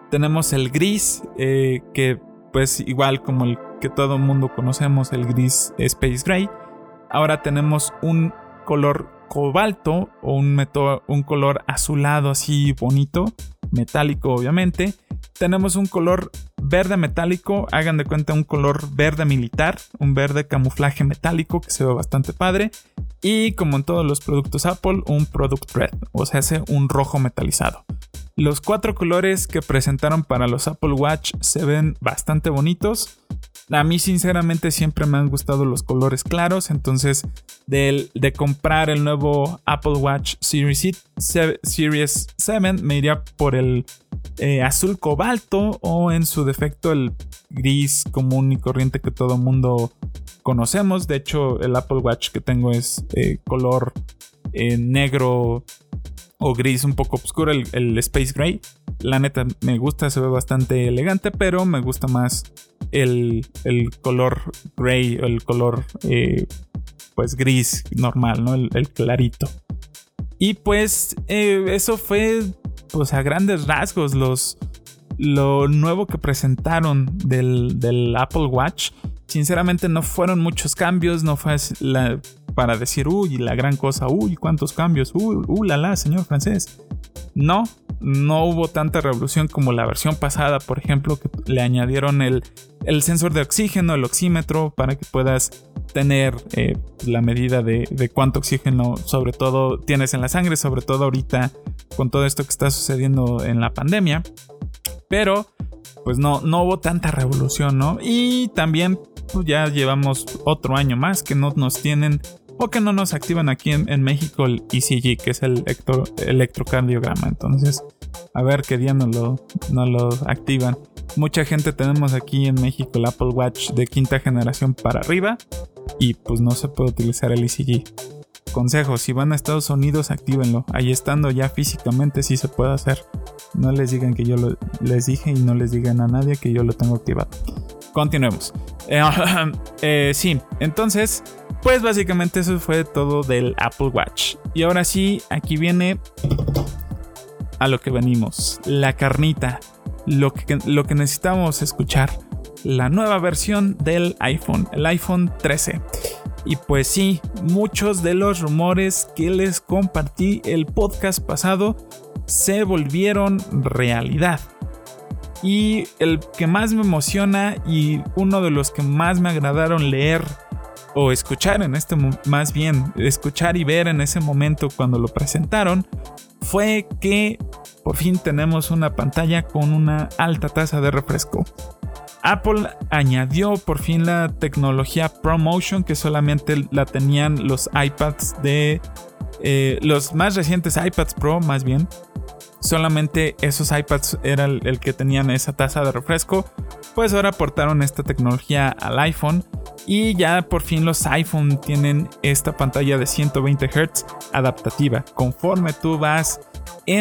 Tenemos el gris, eh, que pues igual como el que todo el mundo conocemos, el gris Space Gray. Ahora tenemos un color cobalto o un, un color azulado así bonito, metálico obviamente. Tenemos un color verde metálico, hagan de cuenta un color verde militar, un verde camuflaje metálico que se ve bastante padre. Y como en todos los productos Apple, un Product Red, o sea, hace un rojo metalizado. Los cuatro colores que presentaron para los Apple Watch se ven bastante bonitos. A mí sinceramente siempre me han gustado los colores claros, entonces de, de comprar el nuevo Apple Watch Series, Series 7 me iría por el eh, azul cobalto o en su defecto el gris común y corriente que todo mundo conocemos. De hecho, el Apple Watch que tengo es eh, color eh, negro o gris un poco oscuro, el, Space Gray. La neta me gusta, se ve bastante elegante, pero me gusta más el, color gray el color pues gris normal, ¿no? El, clarito. Y pues eso fue pues a grandes rasgos los, lo nuevo que presentaron del, Apple Watch. Sinceramente no fueron muchos cambios, no fue para decir, uy, la gran cosa, uy, cuántos cambios, uy, uh, la la, señor francés. No, no hubo tanta revolución como la versión pasada, por ejemplo, que le añadieron el, el sensor de oxígeno, el oxímetro, para que puedas tener eh, la medida de, de, cuánto oxígeno, sobre todo, tienes en la sangre, sobre todo ahorita con todo esto que está sucediendo en la pandemia. Pero, pues no, no hubo tanta revolución, ¿no? Y también pues ya llevamos otro año más que no nos tienen o que no nos activan aquí en, México el ECG, que es el electrocardiograma. Entonces, a ver qué día nos lo, nos lo activan. Mucha gente tenemos aquí en México el Apple Watch de quinta generación para arriba y pues no se puede utilizar el ECG. Consejo, si van a Estados Unidos, actívenlo. Ahí estando ya físicamente sí se puede hacer. No les digan que yo les dije y no les digan a nadie que yo lo tengo activado. Continuemos. Eh, [clears throat] eh, sí, entonces, pues básicamente eso fue todo del Apple Watch. Y ahora sí, aquí viene a lo que venimos. La carnita. Lo que, lo que necesitamos escuchar. La nueva versión del iPhone. El iPhone 13. Y pues sí, muchos de los rumores que les compartí el podcast pasado se volvieron realidad. Y el que más me emociona y uno de los que más me agradaron leer o escuchar en este más bien escuchar y ver en ese momento cuando lo presentaron fue que por fin tenemos una pantalla con una alta tasa de refresco. Apple añadió por fin la tecnología ProMotion que solamente la tenían los iPads de eh, los más recientes iPads Pro más bien. Solamente esos iPads eran el, el que tenían esa tasa de refresco. Pues ahora aportaron esta tecnología al iPhone y ya por fin los iPhone tienen esta pantalla de 120 Hz adaptativa. Conforme tú vas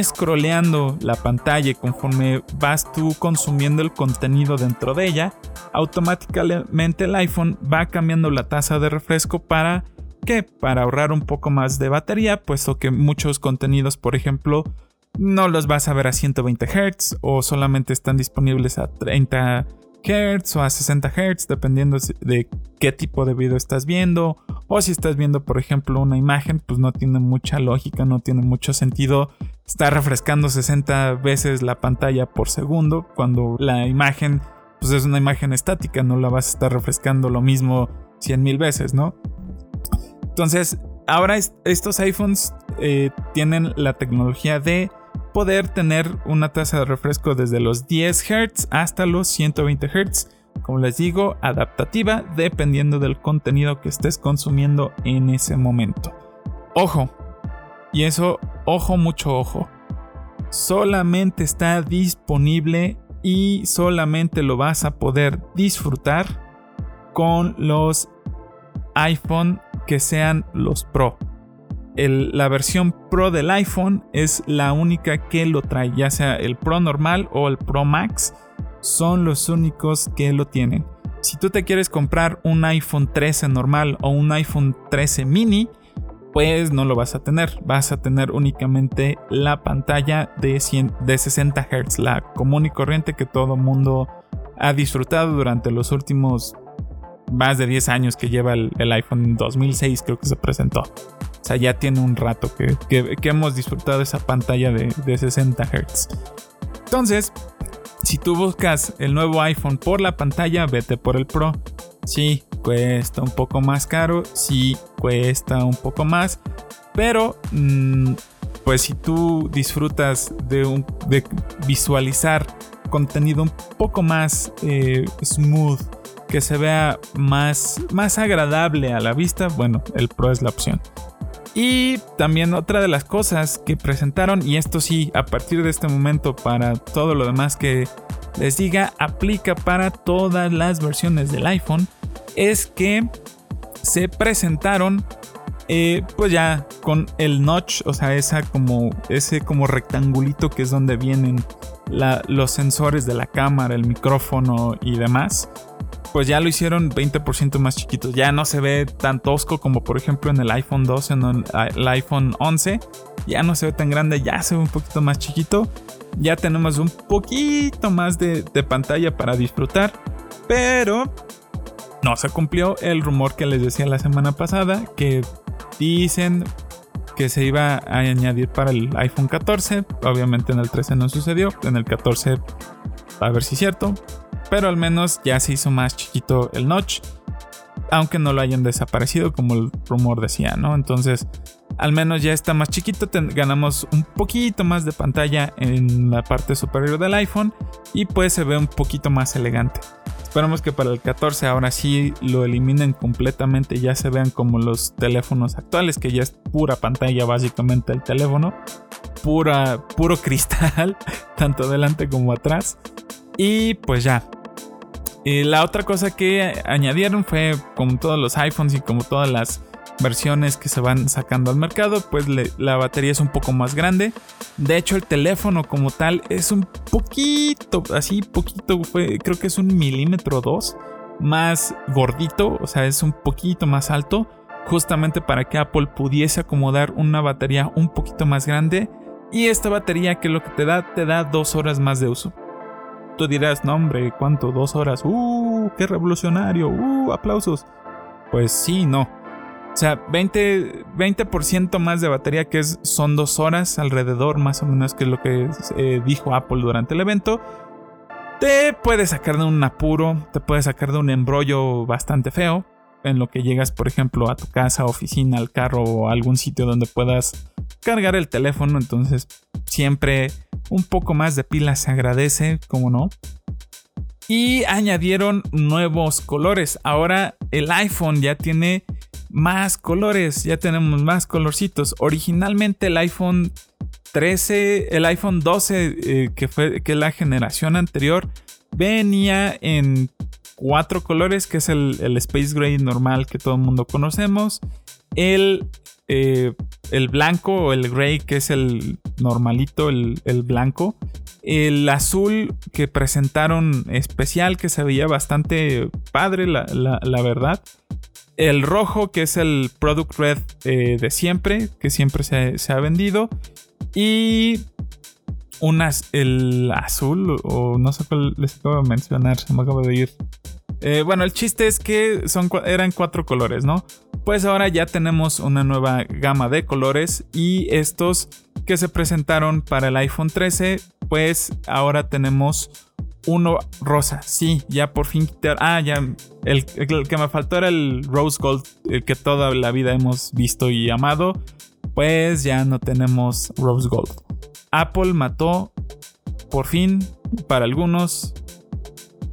scrolleando la pantalla conforme vas tú consumiendo el contenido dentro de ella, automáticamente el iPhone va cambiando la tasa de refresco para que para ahorrar un poco más de batería, puesto que muchos contenidos, por ejemplo, no los vas a ver a 120 Hz o solamente están disponibles a 30 Hz o a 60 Hz, dependiendo de qué tipo de video estás viendo. O si estás viendo, por ejemplo, una imagen, pues no tiene mucha lógica, no tiene mucho sentido estar refrescando 60 veces la pantalla por segundo cuando la imagen pues es una imagen estática, no la vas a estar refrescando lo mismo 100 mil veces, ¿no? Entonces, ahora estos iPhones eh, tienen la tecnología de poder tener una tasa de refresco desde los 10 Hz hasta los 120 Hz. Como les digo, adaptativa dependiendo del contenido que estés consumiendo en ese momento. Ojo, y eso, ojo, mucho ojo. Solamente está disponible y solamente lo vas a poder disfrutar con los iPhone que sean los Pro la versión Pro del iPhone es la única que lo trae, ya sea el Pro normal o el Pro Max, son los únicos que lo tienen. Si tú te quieres comprar un iPhone 13 normal o un iPhone 13 mini, pues no lo vas a tener. Vas a tener únicamente la pantalla de, de 60 Hz, la común y corriente que todo mundo ha disfrutado durante los últimos más de 10 años que lleva el, el iPhone 2006, creo que se presentó. O sea, ya tiene un rato que, hemos disfrutado esa pantalla de, 60 Hz. Entonces, si tú buscas el nuevo iPhone por la pantalla, vete por el Pro. Sí, cuesta un poco más caro, sí, cuesta un poco más, pero mm, pues si tú disfrutas de, de visualizar contenido un poco más eh, smooth, que se vea más, más agradable a la vista, bueno, el Pro es la opción. Y también otra de las cosas que presentaron, y esto sí, a partir de este momento para todo lo demás que les diga, aplica para todas las versiones del iPhone, es que se presentaron pues ya con el notch, o sea, esa como, ese como rectangulito que es donde vienen los sensores de la cámara, el micrófono y demás pues ya lo hicieron 20% más chiquito. Ya no se ve tan tosco como por ejemplo en el iPhone 12, en el iPhone 11. Ya no se ve tan grande, ya se ve un poquito más chiquito. Ya tenemos un poquito más de, pantalla para disfrutar. Pero no se cumplió el rumor que les decía la semana pasada. Que dicen que se iba a añadir para el iPhone 14. Obviamente en el 13 no sucedió. En el 14 a ver si es cierto pero al menos ya se hizo más chiquito el notch, aunque no lo hayan desaparecido como el rumor decía, ¿no? Entonces, al menos ya está más chiquito, ganamos un poquito más de pantalla en la parte superior del iPhone y pues se ve un poquito más elegante. Esperamos que para el 14 ahora sí lo eliminen completamente ya se vean como los teléfonos actuales, que ya es pura pantalla básicamente el teléfono, pura, puro cristal, [laughs] tanto delante como atrás. Y pues ya, y la otra cosa que añadieron fue, como todos los iPhones y como todas las versiones que se van sacando al mercado, pues la batería es un poco más grande. De hecho, el teléfono como tal es un poquito, así poquito, creo que es un milímetro dos más gordito, o sea, es un poquito más alto, justamente para que Apple pudiese acomodar una batería un poquito más grande. Y esta batería que lo que te da, te da dos horas más de uso tú dirás, no hombre, ¿cuánto? Dos horas. ¡Uh! ¡Qué revolucionario! ¡Uh! Aplausos. Pues sí, no. O sea, 20%, 20 más de batería, que es, son dos horas alrededor, más o menos, que es lo que eh, dijo Apple durante el evento. Te puede sacar de un apuro, te puede sacar de un embrollo bastante feo. En lo que llegas, por ejemplo, a tu casa, oficina, al carro o algún sitio donde puedas cargar el teléfono. Entonces, siempre un poco más de pila se agradece, como no. Y añadieron nuevos colores. Ahora el iPhone ya tiene más colores, ya tenemos más colorcitos. Originalmente el iPhone 13, el iPhone 12, eh, que fue que la generación anterior, venía en cuatro colores, que es el, el Space Gray normal que todo el mundo conocemos. El eh, el blanco o el gray, que es el normalito, el, blanco. El azul que presentaron especial, que se veía bastante padre, la, verdad. El rojo, que es el Product Red eh, de siempre, que siempre se, se ha vendido. Y unas, el azul, o no sé cuál les acabo de mencionar, se me acaba de ir. Eh, bueno, el chiste es que son, eran cuatro colores, ¿no? Pues ahora ya tenemos una nueva gama de colores y estos que se presentaron para el iPhone 13, pues ahora tenemos uno rosa. Sí, ya por fin Ah, ya. El, el, que me faltó era el Rose Gold, el que toda la vida hemos visto y amado. Pues ya no tenemos Rose Gold. Apple mató, por fin, para algunos,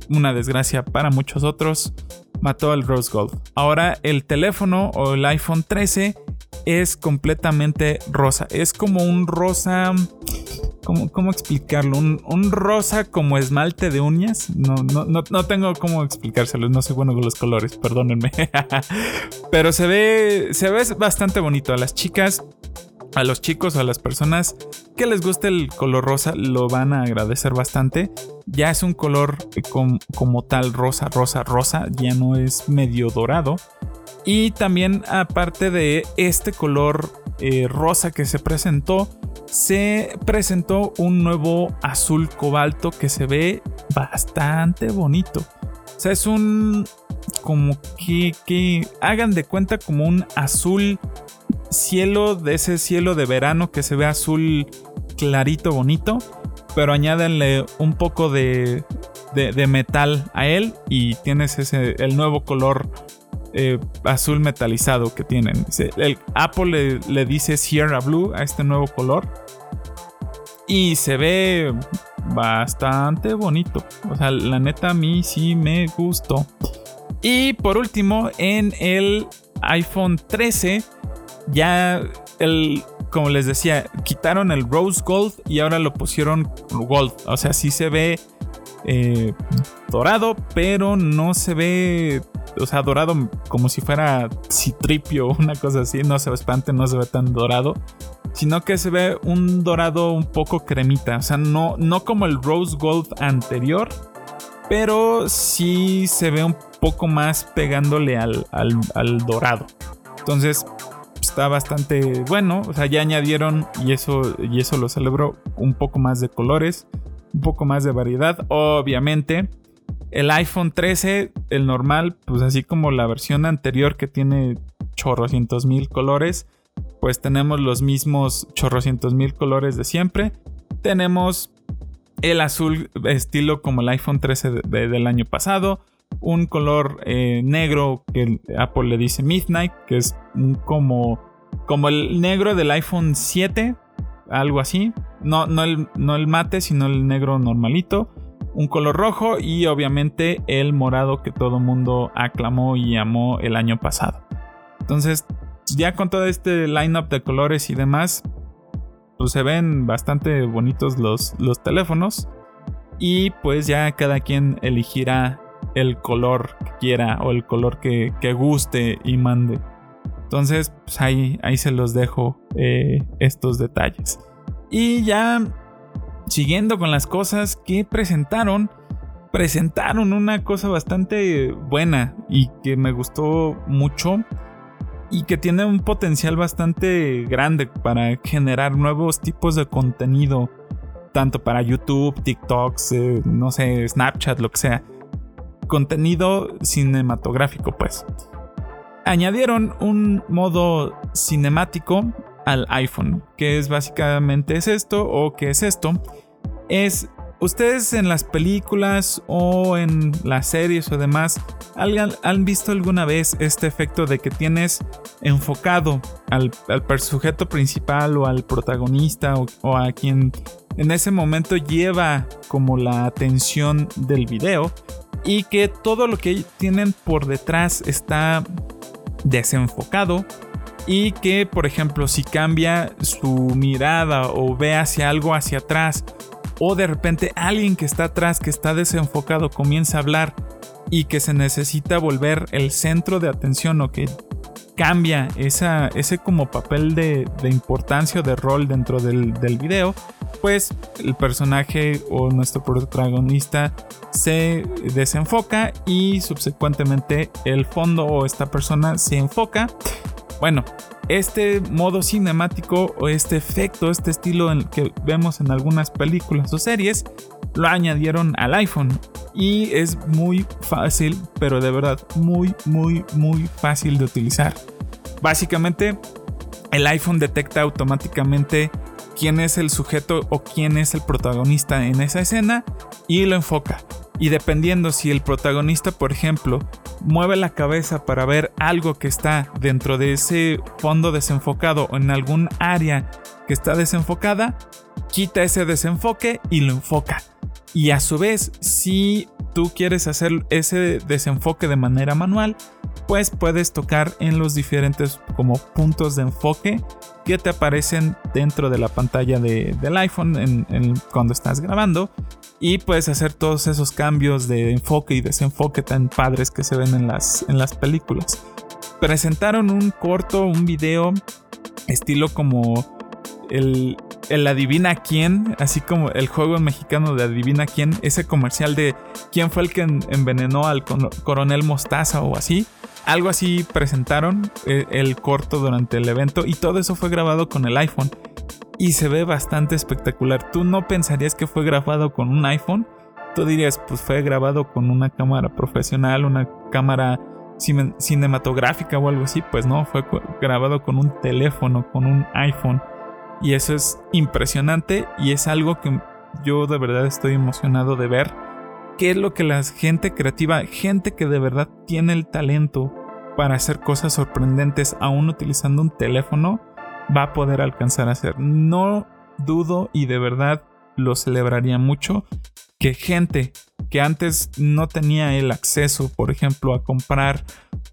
una desgracia para muchos otros, mató al Rose Gold. Ahora el teléfono o el iPhone 13 es completamente rosa. Es como un rosa... ¿Cómo, cómo explicarlo? Un, rosa como esmalte de uñas. No, no, no, no, tengo cómo explicárselo. No soy bueno con los colores, perdónenme. [laughs] Pero se ve, se ve bastante bonito. A las chicas a los chicos o a las personas que les guste el color rosa lo van a agradecer bastante. Ya es un color como tal rosa, rosa, rosa, ya no es medio dorado. Y también aparte de este color eh, rosa que se presentó, se presentó un nuevo azul cobalto que se ve bastante bonito. O sea, es un como que, que hagan de cuenta como un azul cielo, de ese cielo de verano que se ve azul clarito, bonito, pero añádenle un poco de, de, metal a él y tienes ese, el nuevo color eh, azul metalizado que tienen. El Apple le, dice Sierra Blue a este nuevo color y se ve bastante bonito. O sea, la neta a mí sí me gustó. Y por último, en el iPhone 13 ya el, como les decía, quitaron el Rose Gold y ahora lo pusieron Gold. O sea, sí se ve eh, dorado, pero no se ve, o sea, dorado como si fuera citripio o una cosa así. No se ve espante, no se ve tan dorado. Sino que se ve un dorado un poco cremita. O sea, no, no como el Rose Gold anterior. Pero sí se ve un poco más pegándole al, al dorado. Entonces, está bastante bueno. O sea, ya añadieron, y eso, y eso lo celebro, un poco más de colores, un poco más de variedad. Obviamente, el iPhone 13, el normal, pues así como la versión anterior que tiene chorrocientos mil colores, pues tenemos los mismos chorrocientos mil colores de siempre. Tenemos el azul estilo como el iPhone 13 del año pasado un color eh, negro que Apple le dice Midnight, que es como, como el negro del iPhone 7, algo así. No, no, el, no el mate, sino el negro normalito. Un color rojo y obviamente el morado que todo mundo aclamó y amó el año pasado. Entonces, ya con todo este lineup de colores y demás, pues se ven bastante bonitos los, los teléfonos. Y pues ya cada quien elegirá el color que quiera o el color que, guste y mande. Entonces, pues ahí, ahí se los dejo eh, estos detalles. Y ya siguiendo con las cosas que presentaron, presentaron una cosa bastante buena y que me gustó mucho y que tiene un potencial bastante grande para generar nuevos tipos de contenido, tanto para YouTube, TikToks, eh, no sé, Snapchat, lo que sea contenido cinematográfico, pues. Añadieron un modo cinemático al iPhone, que es básicamente es esto o que es esto. Es ustedes en las películas o en las series o demás han visto alguna vez este efecto de que tienes enfocado al, sujeto principal o al protagonista o, a quien en ese momento lleva como la atención del video y que todo lo que tienen por detrás está desenfocado y que por ejemplo si cambia su mirada o ve hacia algo hacia atrás o de repente alguien que está atrás que está desenfocado comienza a hablar y que se necesita volver el centro de atención o que cambia esa, ese como papel de, importancia o de rol dentro del, del, video, pues el personaje o nuestro protagonista se desenfoca y subsecuentemente el fondo o esta persona se enfoca. Bueno, este modo cinemático o este efecto, este estilo en que vemos en algunas películas o series, lo añadieron al iPhone y es muy fácil, pero de verdad muy, muy, muy fácil de utilizar. Básicamente, el iPhone detecta automáticamente quién es el sujeto o quién es el protagonista en esa escena y lo enfoca. Y dependiendo si el protagonista, por ejemplo, mueve la cabeza para ver algo que está dentro de ese fondo desenfocado o en algún área que está desenfocada, quita ese desenfoque y lo enfoca. Y a su vez, si tú quieres hacer ese desenfoque de manera manual, pues puedes tocar en los diferentes como puntos de enfoque que te aparecen dentro de la pantalla del iPhone cuando estás grabando y puedes hacer todos esos cambios de enfoque y desenfoque tan padres que se ven en las, en las películas. Presentaron un corto, un video estilo como el, el Adivina quién, así como el juego mexicano de Adivina quién, ese comercial de quién fue el que envenenó al coronel Mostaza o así. Algo así presentaron eh, el corto durante el evento y todo eso fue grabado con el iPhone y se ve bastante espectacular. Tú no pensarías que fue grabado con un iPhone, tú dirías, pues fue grabado con una cámara profesional, una cámara cinematográfica o algo así, pues no, fue grabado con un teléfono, con un iPhone. Y eso es impresionante y es algo que yo de verdad estoy emocionado de ver. ¿Qué es lo que la gente creativa, gente que de verdad tiene el talento para hacer cosas sorprendentes aún utilizando un teléfono, va a poder alcanzar a hacer? No dudo y de verdad lo celebraría mucho que gente que antes no tenía el acceso, por ejemplo, a comprar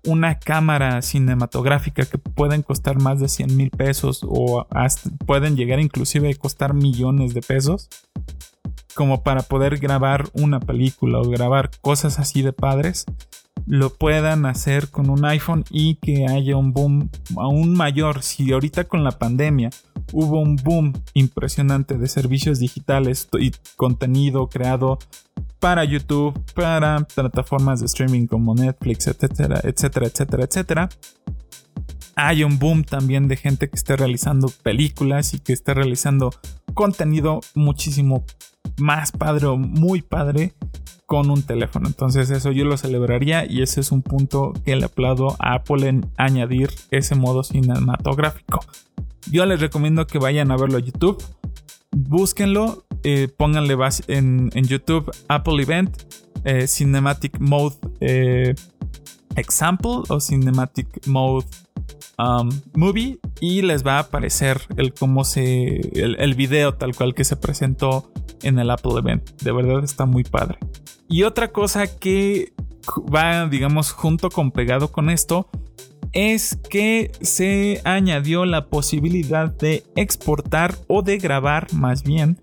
una cámara cinematográfica que pueden costar más de 100 mil pesos o pueden llegar inclusive a costar millones de pesos, como para poder grabar una película o grabar cosas así de padres, lo puedan hacer con un iPhone y que haya un boom aún mayor. Si ahorita con la pandemia hubo un boom impresionante de servicios digitales y contenido creado para YouTube, para plataformas de streaming como Netflix, etcétera, etcétera, etcétera, etcétera. Hay un boom también de gente que está realizando películas y que está realizando contenido muchísimo más padre o muy padre con un teléfono. Entonces eso yo lo celebraría y ese es un punto que le aplaudo a Apple en añadir ese modo cinematográfico. Yo les recomiendo que vayan a verlo a YouTube. Búsquenlo, eh, pónganle en, YouTube Apple Event, eh, Cinematic Mode eh, Example o Cinematic Mode um, Movie y les va a aparecer el cómo se el, el, video tal cual que se presentó en el Apple Event. De verdad está muy padre. Y otra cosa que va, digamos, junto con pegado con esto es que se añadió la posibilidad de exportar o de grabar más bien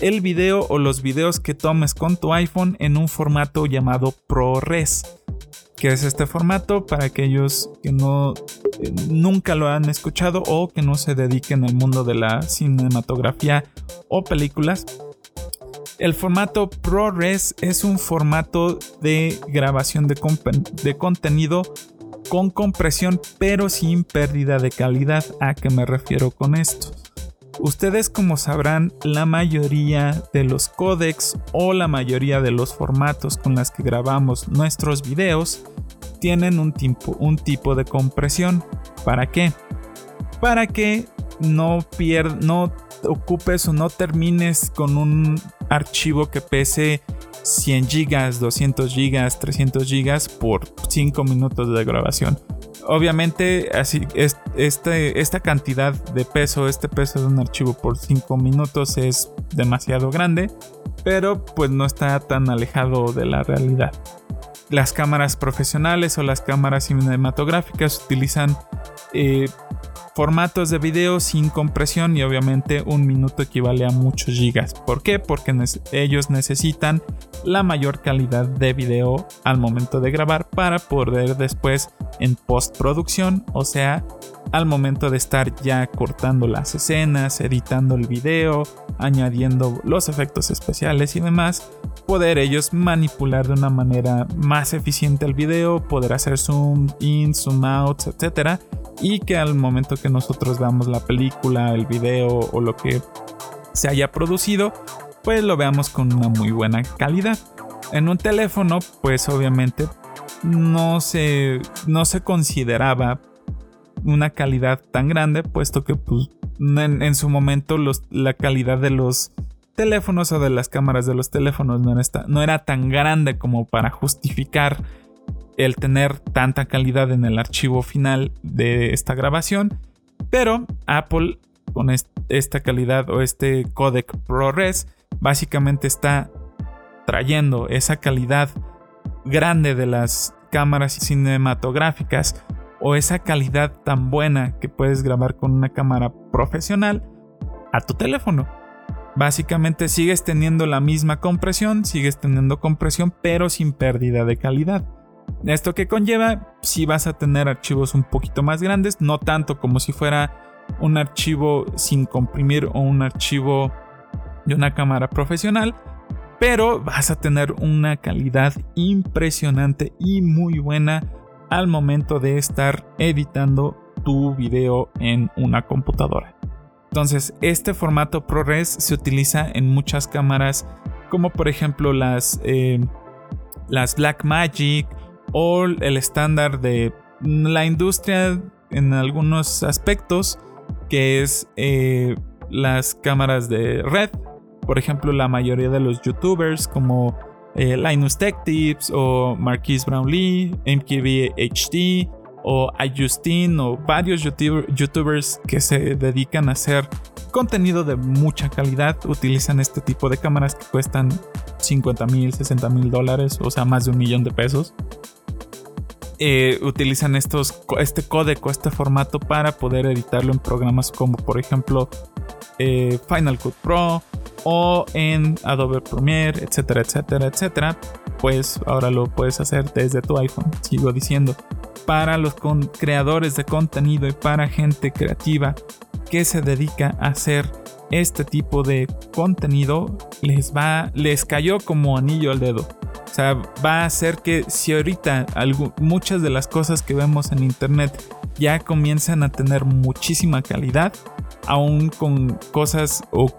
el video o los videos que tomes con tu iPhone en un formato llamado ProRes. que es este formato para aquellos que no nunca lo han escuchado o que no se dediquen al mundo de la cinematografía o películas? El formato ProRes es un formato de grabación de, de contenido con compresión pero sin pérdida de calidad. ¿A qué me refiero con esto? Ustedes como sabrán, la mayoría de los códecs o la mayoría de los formatos con los que grabamos nuestros videos tienen un tipo, un tipo de compresión. ¿Para qué? Para que no, no ocupes o no termines con un archivo que pese 100 gigas, 200 gigas, 300 gigas por 5 minutos de grabación obviamente así este, esta cantidad de peso, este peso de un archivo por 5 minutos es demasiado grande, pero pues no está tan alejado de la realidad. Las cámaras profesionales o las cámaras cinematográficas utilizan eh, formatos de video sin compresión y obviamente un minuto equivale a muchos gigas. ¿Por qué? Porque ellos necesitan la mayor calidad de video al momento de grabar para poder después en postproducción, o sea, al momento de estar ya cortando las escenas, editando el video, añadiendo los efectos especiales y demás, poder ellos manipular de una manera más eficiente el video, poder hacer zoom in, zoom out, etc. Y que al momento que nosotros veamos la película, el video o lo que se haya producido, pues lo veamos con una muy buena calidad. En un teléfono, pues obviamente no se, no se consideraba una calidad tan grande, puesto que pues, en, su momento la calidad de los teléfonos o de las cámaras de los teléfonos no era, no era tan grande como para justificar el tener tanta calidad en el archivo final de esta grabación. Pero Apple con esta calidad o este codec ProRes básicamente está trayendo esa calidad grande de las cámaras cinematográficas o esa calidad tan buena que puedes grabar con una cámara profesional a tu teléfono. Básicamente sigues teniendo la misma compresión, sigues teniendo compresión, pero sin pérdida de calidad. Esto que conlleva, si vas a tener archivos un poquito más grandes, no tanto como si fuera un archivo sin comprimir o un archivo de una cámara profesional, pero vas a tener una calidad impresionante y muy buena al momento de estar editando tu video en una computadora. Entonces, este formato ProRes se utiliza en muchas cámaras, como por ejemplo las, eh, las Blackmagic o el estándar de la industria en algunos aspectos, que es eh, las cámaras de red. Por ejemplo, la mayoría de los youtubers como eh, Linus Tech Tips o Marquise Brownlee, MKB HD o iJustin o varios youtubers que se dedican a hacer contenido de mucha calidad utilizan este tipo de cámaras que cuestan 50 mil, 60 mil dólares, o sea, más de un millón de pesos. Eh, utilizan estos, este código, este formato para poder editarlo en programas como por ejemplo eh, Final Cut Pro, o en Adobe Premiere, etcétera, etcétera, etcétera, pues ahora lo puedes hacer desde tu iPhone, sigo diciendo. Para los creadores de contenido y para gente creativa que se dedica a hacer este tipo de contenido, les va, les cayó como anillo al dedo. O sea, va a hacer que si ahorita muchas de las cosas que vemos en internet ya comienzan a tener muchísima calidad, aún con cosas o,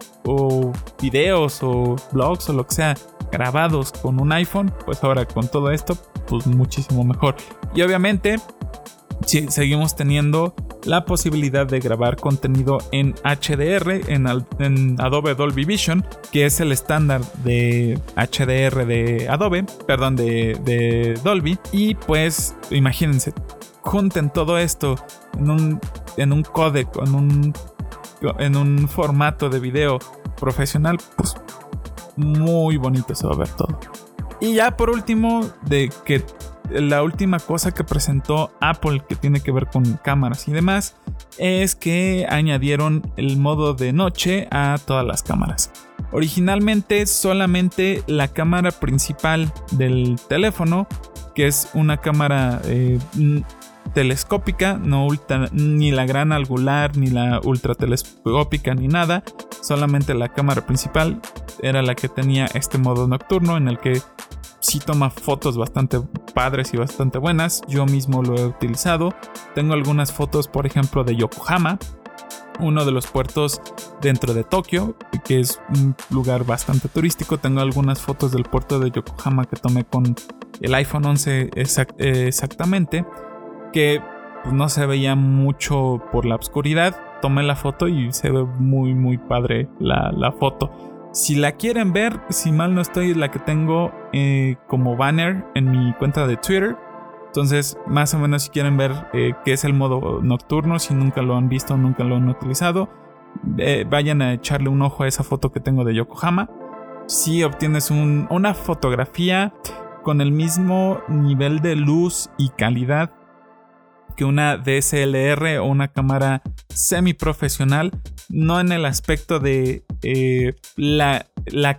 videos o blogs o lo que sea grabados con un iPhone, pues ahora con todo esto, pues muchísimo mejor. Y obviamente, seguimos teniendo la posibilidad de grabar contenido en HDR, en, Adobe Dolby Vision, que es el estándar de HDR de Adobe, perdón, de, de Dolby. Y pues, imagínense, junten todo esto en un, en un codec, en un en un formato de video profesional, pues muy bonito se va a ver todo. Y ya por último, de que la última cosa que presentó Apple que tiene que ver con cámaras y demás es que añadieron el modo de noche a todas las cámaras. Originalmente solamente la cámara principal del teléfono, que es una cámara eh, telescópica, no ni la gran angular, ni la ultra telescópica, ni nada. Solamente la cámara principal era la que tenía este modo nocturno en el que sí toma fotos bastante padres y bastante buenas. Yo mismo lo he utilizado. Tengo algunas fotos, por ejemplo, de Yokohama, uno de los puertos dentro de Tokio, que es un lugar bastante turístico. Tengo algunas fotos del puerto de Yokohama que tomé con el iPhone 11 exactamente que pues, no se veía mucho por la oscuridad. Tomé la foto y se ve muy muy padre la, foto. Si la quieren ver, si mal no estoy, la que tengo eh, como banner en mi cuenta de Twitter. Entonces, más o menos si quieren ver eh, qué es el modo nocturno, si nunca lo han visto, nunca lo han utilizado, eh, vayan a echarle un ojo a esa foto que tengo de Yokohama. Si obtienes una fotografía con el mismo nivel de luz y calidad que una DSLR o una cámara semi profesional, no en el aspecto de eh, la,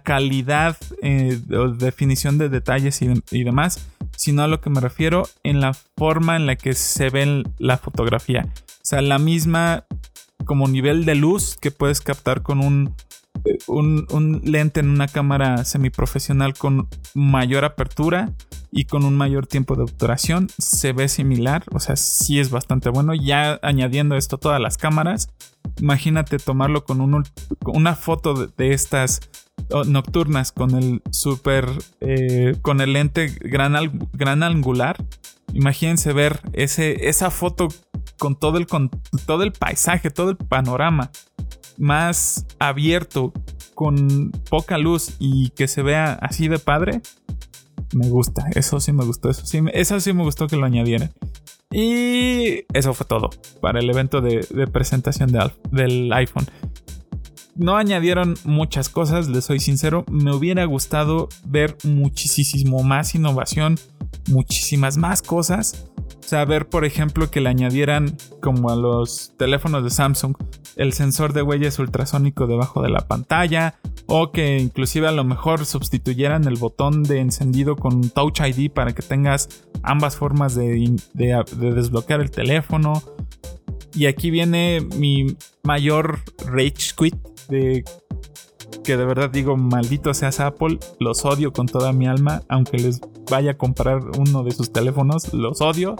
calidad eh, o definición de detalles y, demás, sino a lo que me refiero en la forma en la que se ve la fotografía. O sea, la misma como nivel de luz que puedes captar con un, un, lente en una cámara semiprofesional con mayor apertura y con un mayor tiempo de obturación se ve similar, o sea, sí es bastante bueno. Ya añadiendo esto a todas las cámaras, imagínate tomarlo con una foto de, estas nocturnas con el super, eh, con el lente gran, gran angular. Imagínense ver ese, esa foto con todo, el, con todo el paisaje, todo el panorama más abierto, con poca luz y que se vea así de padre, me gusta. Eso sí me gustó. Eso sí, eso sí me gustó que lo añadieran. Y eso fue todo para el evento de, presentación del iPhone. No añadieron muchas cosas, les soy sincero. Me hubiera gustado ver muchísimo más innovación, muchísimas más cosas saber, por ejemplo, que le añadieran, como a los teléfonos de Samsung, el sensor de huellas ultrasónico debajo de la pantalla, o que inclusive a lo mejor sustituyeran el botón de encendido con Touch ID para que tengas ambas formas de, desbloquear el teléfono. Y aquí viene mi mayor rage quit de que de verdad digo, maldito seas Apple, los odio con toda mi alma, aunque les vaya a comprar uno de sus teléfonos, los odio,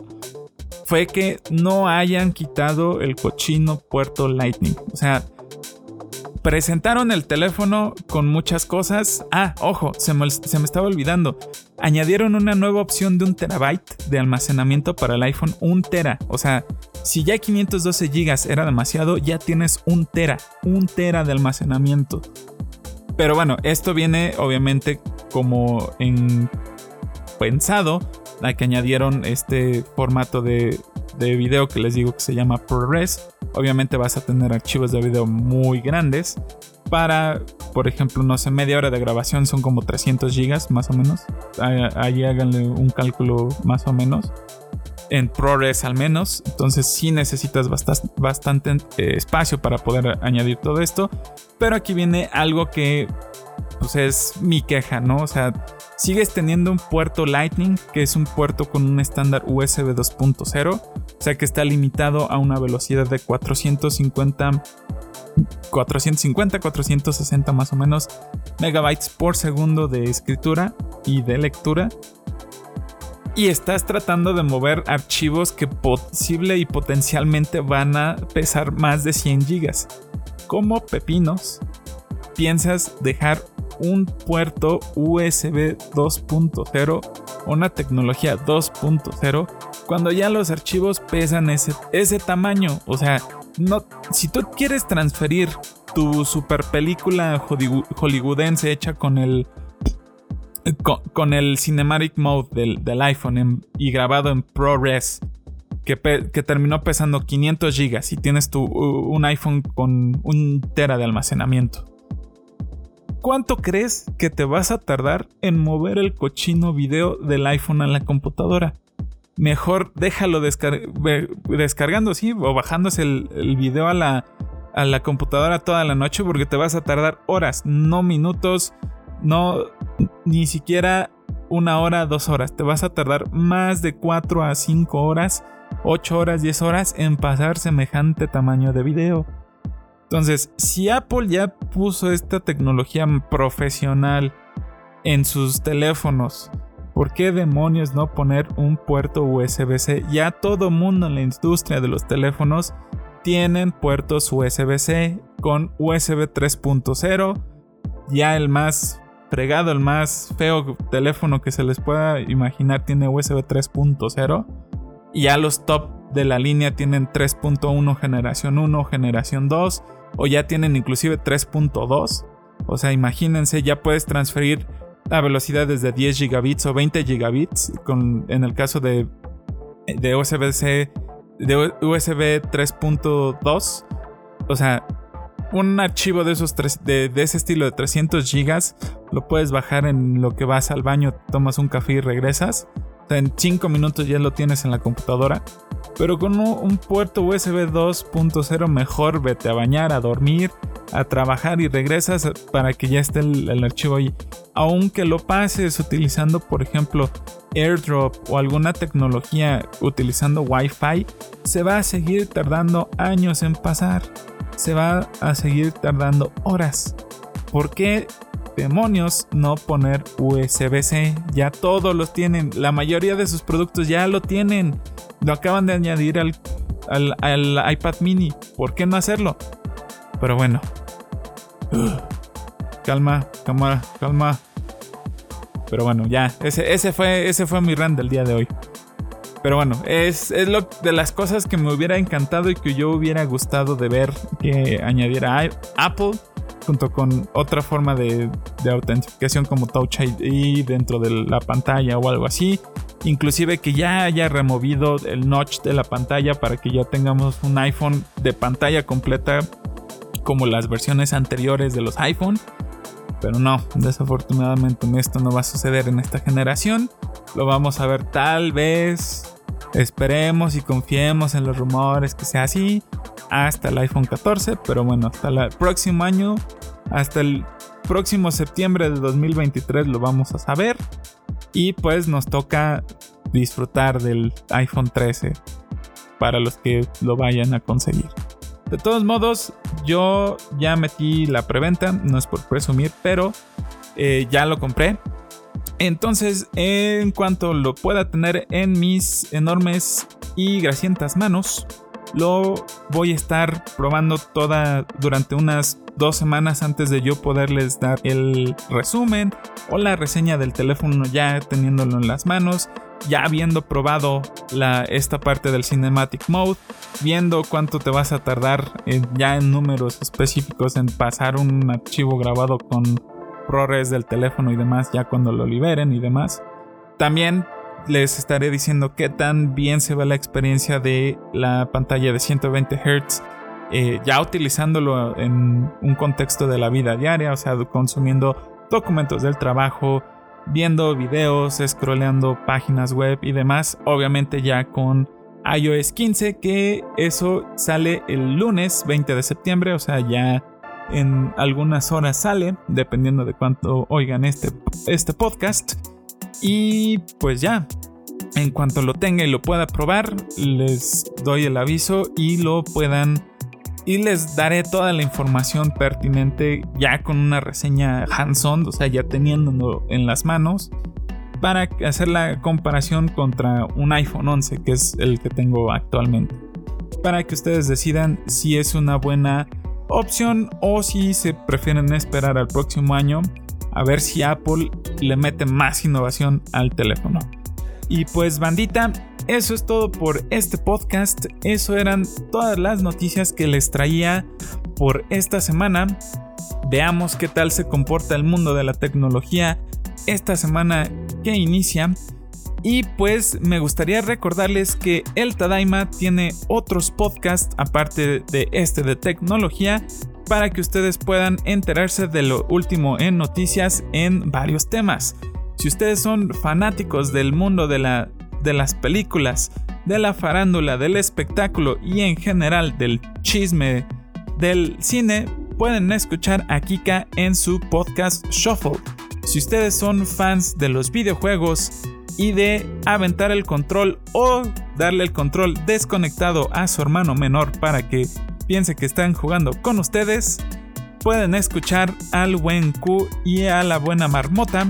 fue que no hayan quitado el cochino puerto Lightning. O sea, presentaron el teléfono con muchas cosas. Ah, ojo, se me, se me, estaba olvidando. Añadieron una nueva opción de un terabyte de almacenamiento para el iPhone, un tera. O sea, si ya 512 GB era demasiado, ya tienes un tera, un tera de almacenamiento. Pero bueno, esto viene obviamente como en pensado a que añadieron este formato de, de video que les digo que se llama ProRes. Obviamente vas a tener archivos de video muy grandes. Para, por ejemplo, no sé, media hora de grabación son como 300 gigas más o menos. Ahí háganle un cálculo más o menos. En ProRes al menos. Entonces sí necesitas bastante, eh, espacio para poder añadir todo esto. Pero aquí viene algo que pues es mi queja, ¿no? O sea, sigues teniendo un puerto Lightning, que es un puerto con un estándar USB 2.0, o sea que está limitado a una velocidad de 450 450, 460 más o menos megabytes por segundo de escritura y de lectura. Y estás tratando de mover archivos que posible y potencialmente van a pesar más de 100 gigas. Como pepinos, piensas dejar un puerto USB 2.0, una tecnología 2.0, cuando ya los archivos pesan ese, ese tamaño. O sea, no, si tú quieres transferir tu super película hollywoodense hecha con el con, el cinematic mode del, iPhone y grabado en ProRes que, que, terminó pesando 500 GB y tienes tu, un iPhone con un tera de almacenamiento. ¿Cuánto crees que te vas a tardar en mover el cochino video del iPhone a la computadora? Mejor déjalo descargando, sí, o bajándose el, video a la, a la computadora toda la noche porque te vas a tardar horas, no minutos, no ni siquiera una hora, dos horas. Te vas a tardar más de 4 a 5 horas, 8 horas, 10 horas en pasar semejante tamaño de video. Entonces, si Apple ya puso esta tecnología profesional en sus teléfonos, ¿por qué demonios no poner un puerto USB-C? Ya todo mundo en la industria de los teléfonos tienen puertos USB-C con USB 3.0. Ya el más fregado, el más feo teléfono que se les pueda imaginar tiene USB 3.0. Y ya los top de la línea tienen 3.1 generación 1, generación 2 o ya tienen inclusive 3.2. O sea, imagínense, ya puedes transferir a velocidades de 10 gigabits o 20 gigabits con, en el caso de, de USB-C de USB 3.2. O sea, un archivo de esos de, de, ese estilo de 300 gigas lo puedes bajar en lo que vas al baño, tomas un café y regresas. En 5 minutos ya lo tienes en la computadora. pero con un puerto USB 2.0 mejor vete a bañar, a dormir, a trabajar y regresas para que ya esté el, archivo ahí. Aunque lo pases utilizando, por ejemplo, AirDrop o alguna tecnología utilizando Wi-Fi, se va a seguir tardando años en pasar. Se va a seguir tardando horas. ¿Por qué demonios no poner USB-C? Ya todos los tienen. La mayoría de sus productos ya lo tienen. Lo acaban de añadir al, al iPad mini. ¿Por qué no hacerlo? Pero bueno, calma, calma, calma. Pero bueno, ya. Ese, ese, fue, ese fue mi run del día de hoy. Pero bueno, es, es lo de las cosas que me hubiera encantado y que yo hubiera gustado de ver que añadiera Apple junto con otra forma de, de, autentificación como Touch ID dentro de la pantalla o algo así. Inclusive que ya haya removido el notch de la pantalla para que ya tengamos un iPhone de pantalla completa como las versiones anteriores de los iPhone. Pero no, desafortunadamente esto no va a suceder en esta generación. Lo vamos a ver tal vez. Esperemos y confiemos en los rumores que sea así. Hasta el iPhone 14. Pero bueno, hasta el próximo año. Hasta el próximo septiembre de 2023 lo vamos a saber. Y pues nos toca disfrutar del iPhone 13. Para los que lo vayan a conseguir. De todos modos, yo ya metí la preventa, no es por presumir, pero eh, ya lo compré. Entonces, en cuanto lo pueda tener en mis enormes y grasientas manos, lo voy a estar probando toda durante unas dos semanas antes de yo poderles dar el resumen o la reseña del teléfono ya teniéndolo en las manos ya habiendo probado esta parte del Cinematic Mode, viendo cuánto te vas a tardar ya en números específicos en pasar un archivo grabado con ProRes del teléfono y demás, ya cuando lo liberen y demás. También les estaré diciendo qué tan bien se ve la experiencia de la pantalla de 120 Hz. Eh, ya utilizándolo en un contexto de la vida diaria, o sea, consumiendo documentos del trabajo, viendo videos, scrolleando páginas web y demás, obviamente ya con iOS 15, que eso sale el lunes 20 de septiembre, o sea, ya en algunas horas sale, dependiendo de cuánto oigan este, este podcast. Y pues ya, en cuanto lo tenga y lo pueda probar, les doy el aviso y lo puedan y les daré toda la información pertinente ya con una reseña hands-on, o sea, ya teniéndolo en las manos, para hacer la comparación contra un iPhone 11, que es el que tengo actualmente. Para que ustedes decidan si es una buena opción o si se prefieren esperar al próximo año a ver si Apple le mete más innovación al teléfono. Y pues bandita, eso es todo por este podcast. Eso eran todas las noticias que les traía por esta semana. Veamos qué tal se comporta el mundo de la tecnología esta semana que inicia. Y pues me gustaría recordarles que el Tadaima tiene otros podcasts aparte de este de tecnología para que ustedes puedan enterarse de lo último en noticias en varios temas. Si ustedes son fanáticos del mundo de la de las películas, de la farándula, del espectáculo y en general del chisme del cine, pueden escuchar a Kika en su podcast Shuffle. Si ustedes son fans de los videojuegos y de aventar el control o darle el control desconectado a su hermano menor para que piense que están jugando con ustedes, pueden escuchar al buen Q y a la buena marmota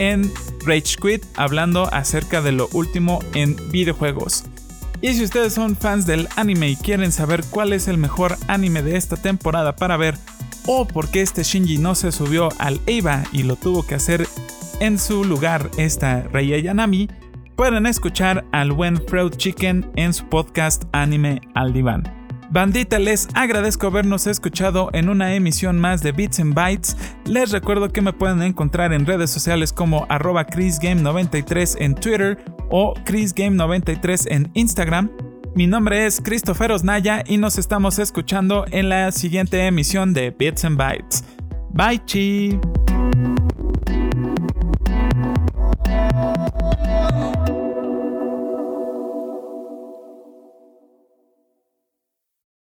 en Rage Quit hablando acerca de lo último en videojuegos. Y si ustedes son fans del anime y quieren saber cuál es el mejor anime de esta temporada para ver o por qué este Shinji no se subió al EVA y lo tuvo que hacer en su lugar esta Rei Yanami, pueden escuchar al buen Freud Chicken en su podcast Anime al Diván. Bandita, les agradezco habernos escuchado en una emisión más de Bits and Bytes. Les recuerdo que me pueden encontrar en redes sociales como arroba ChrisGame93 en Twitter o ChrisGame93 en Instagram. Mi nombre es Christopher Osnaya y nos estamos escuchando en la siguiente emisión de Bits and Bytes. Bye chi.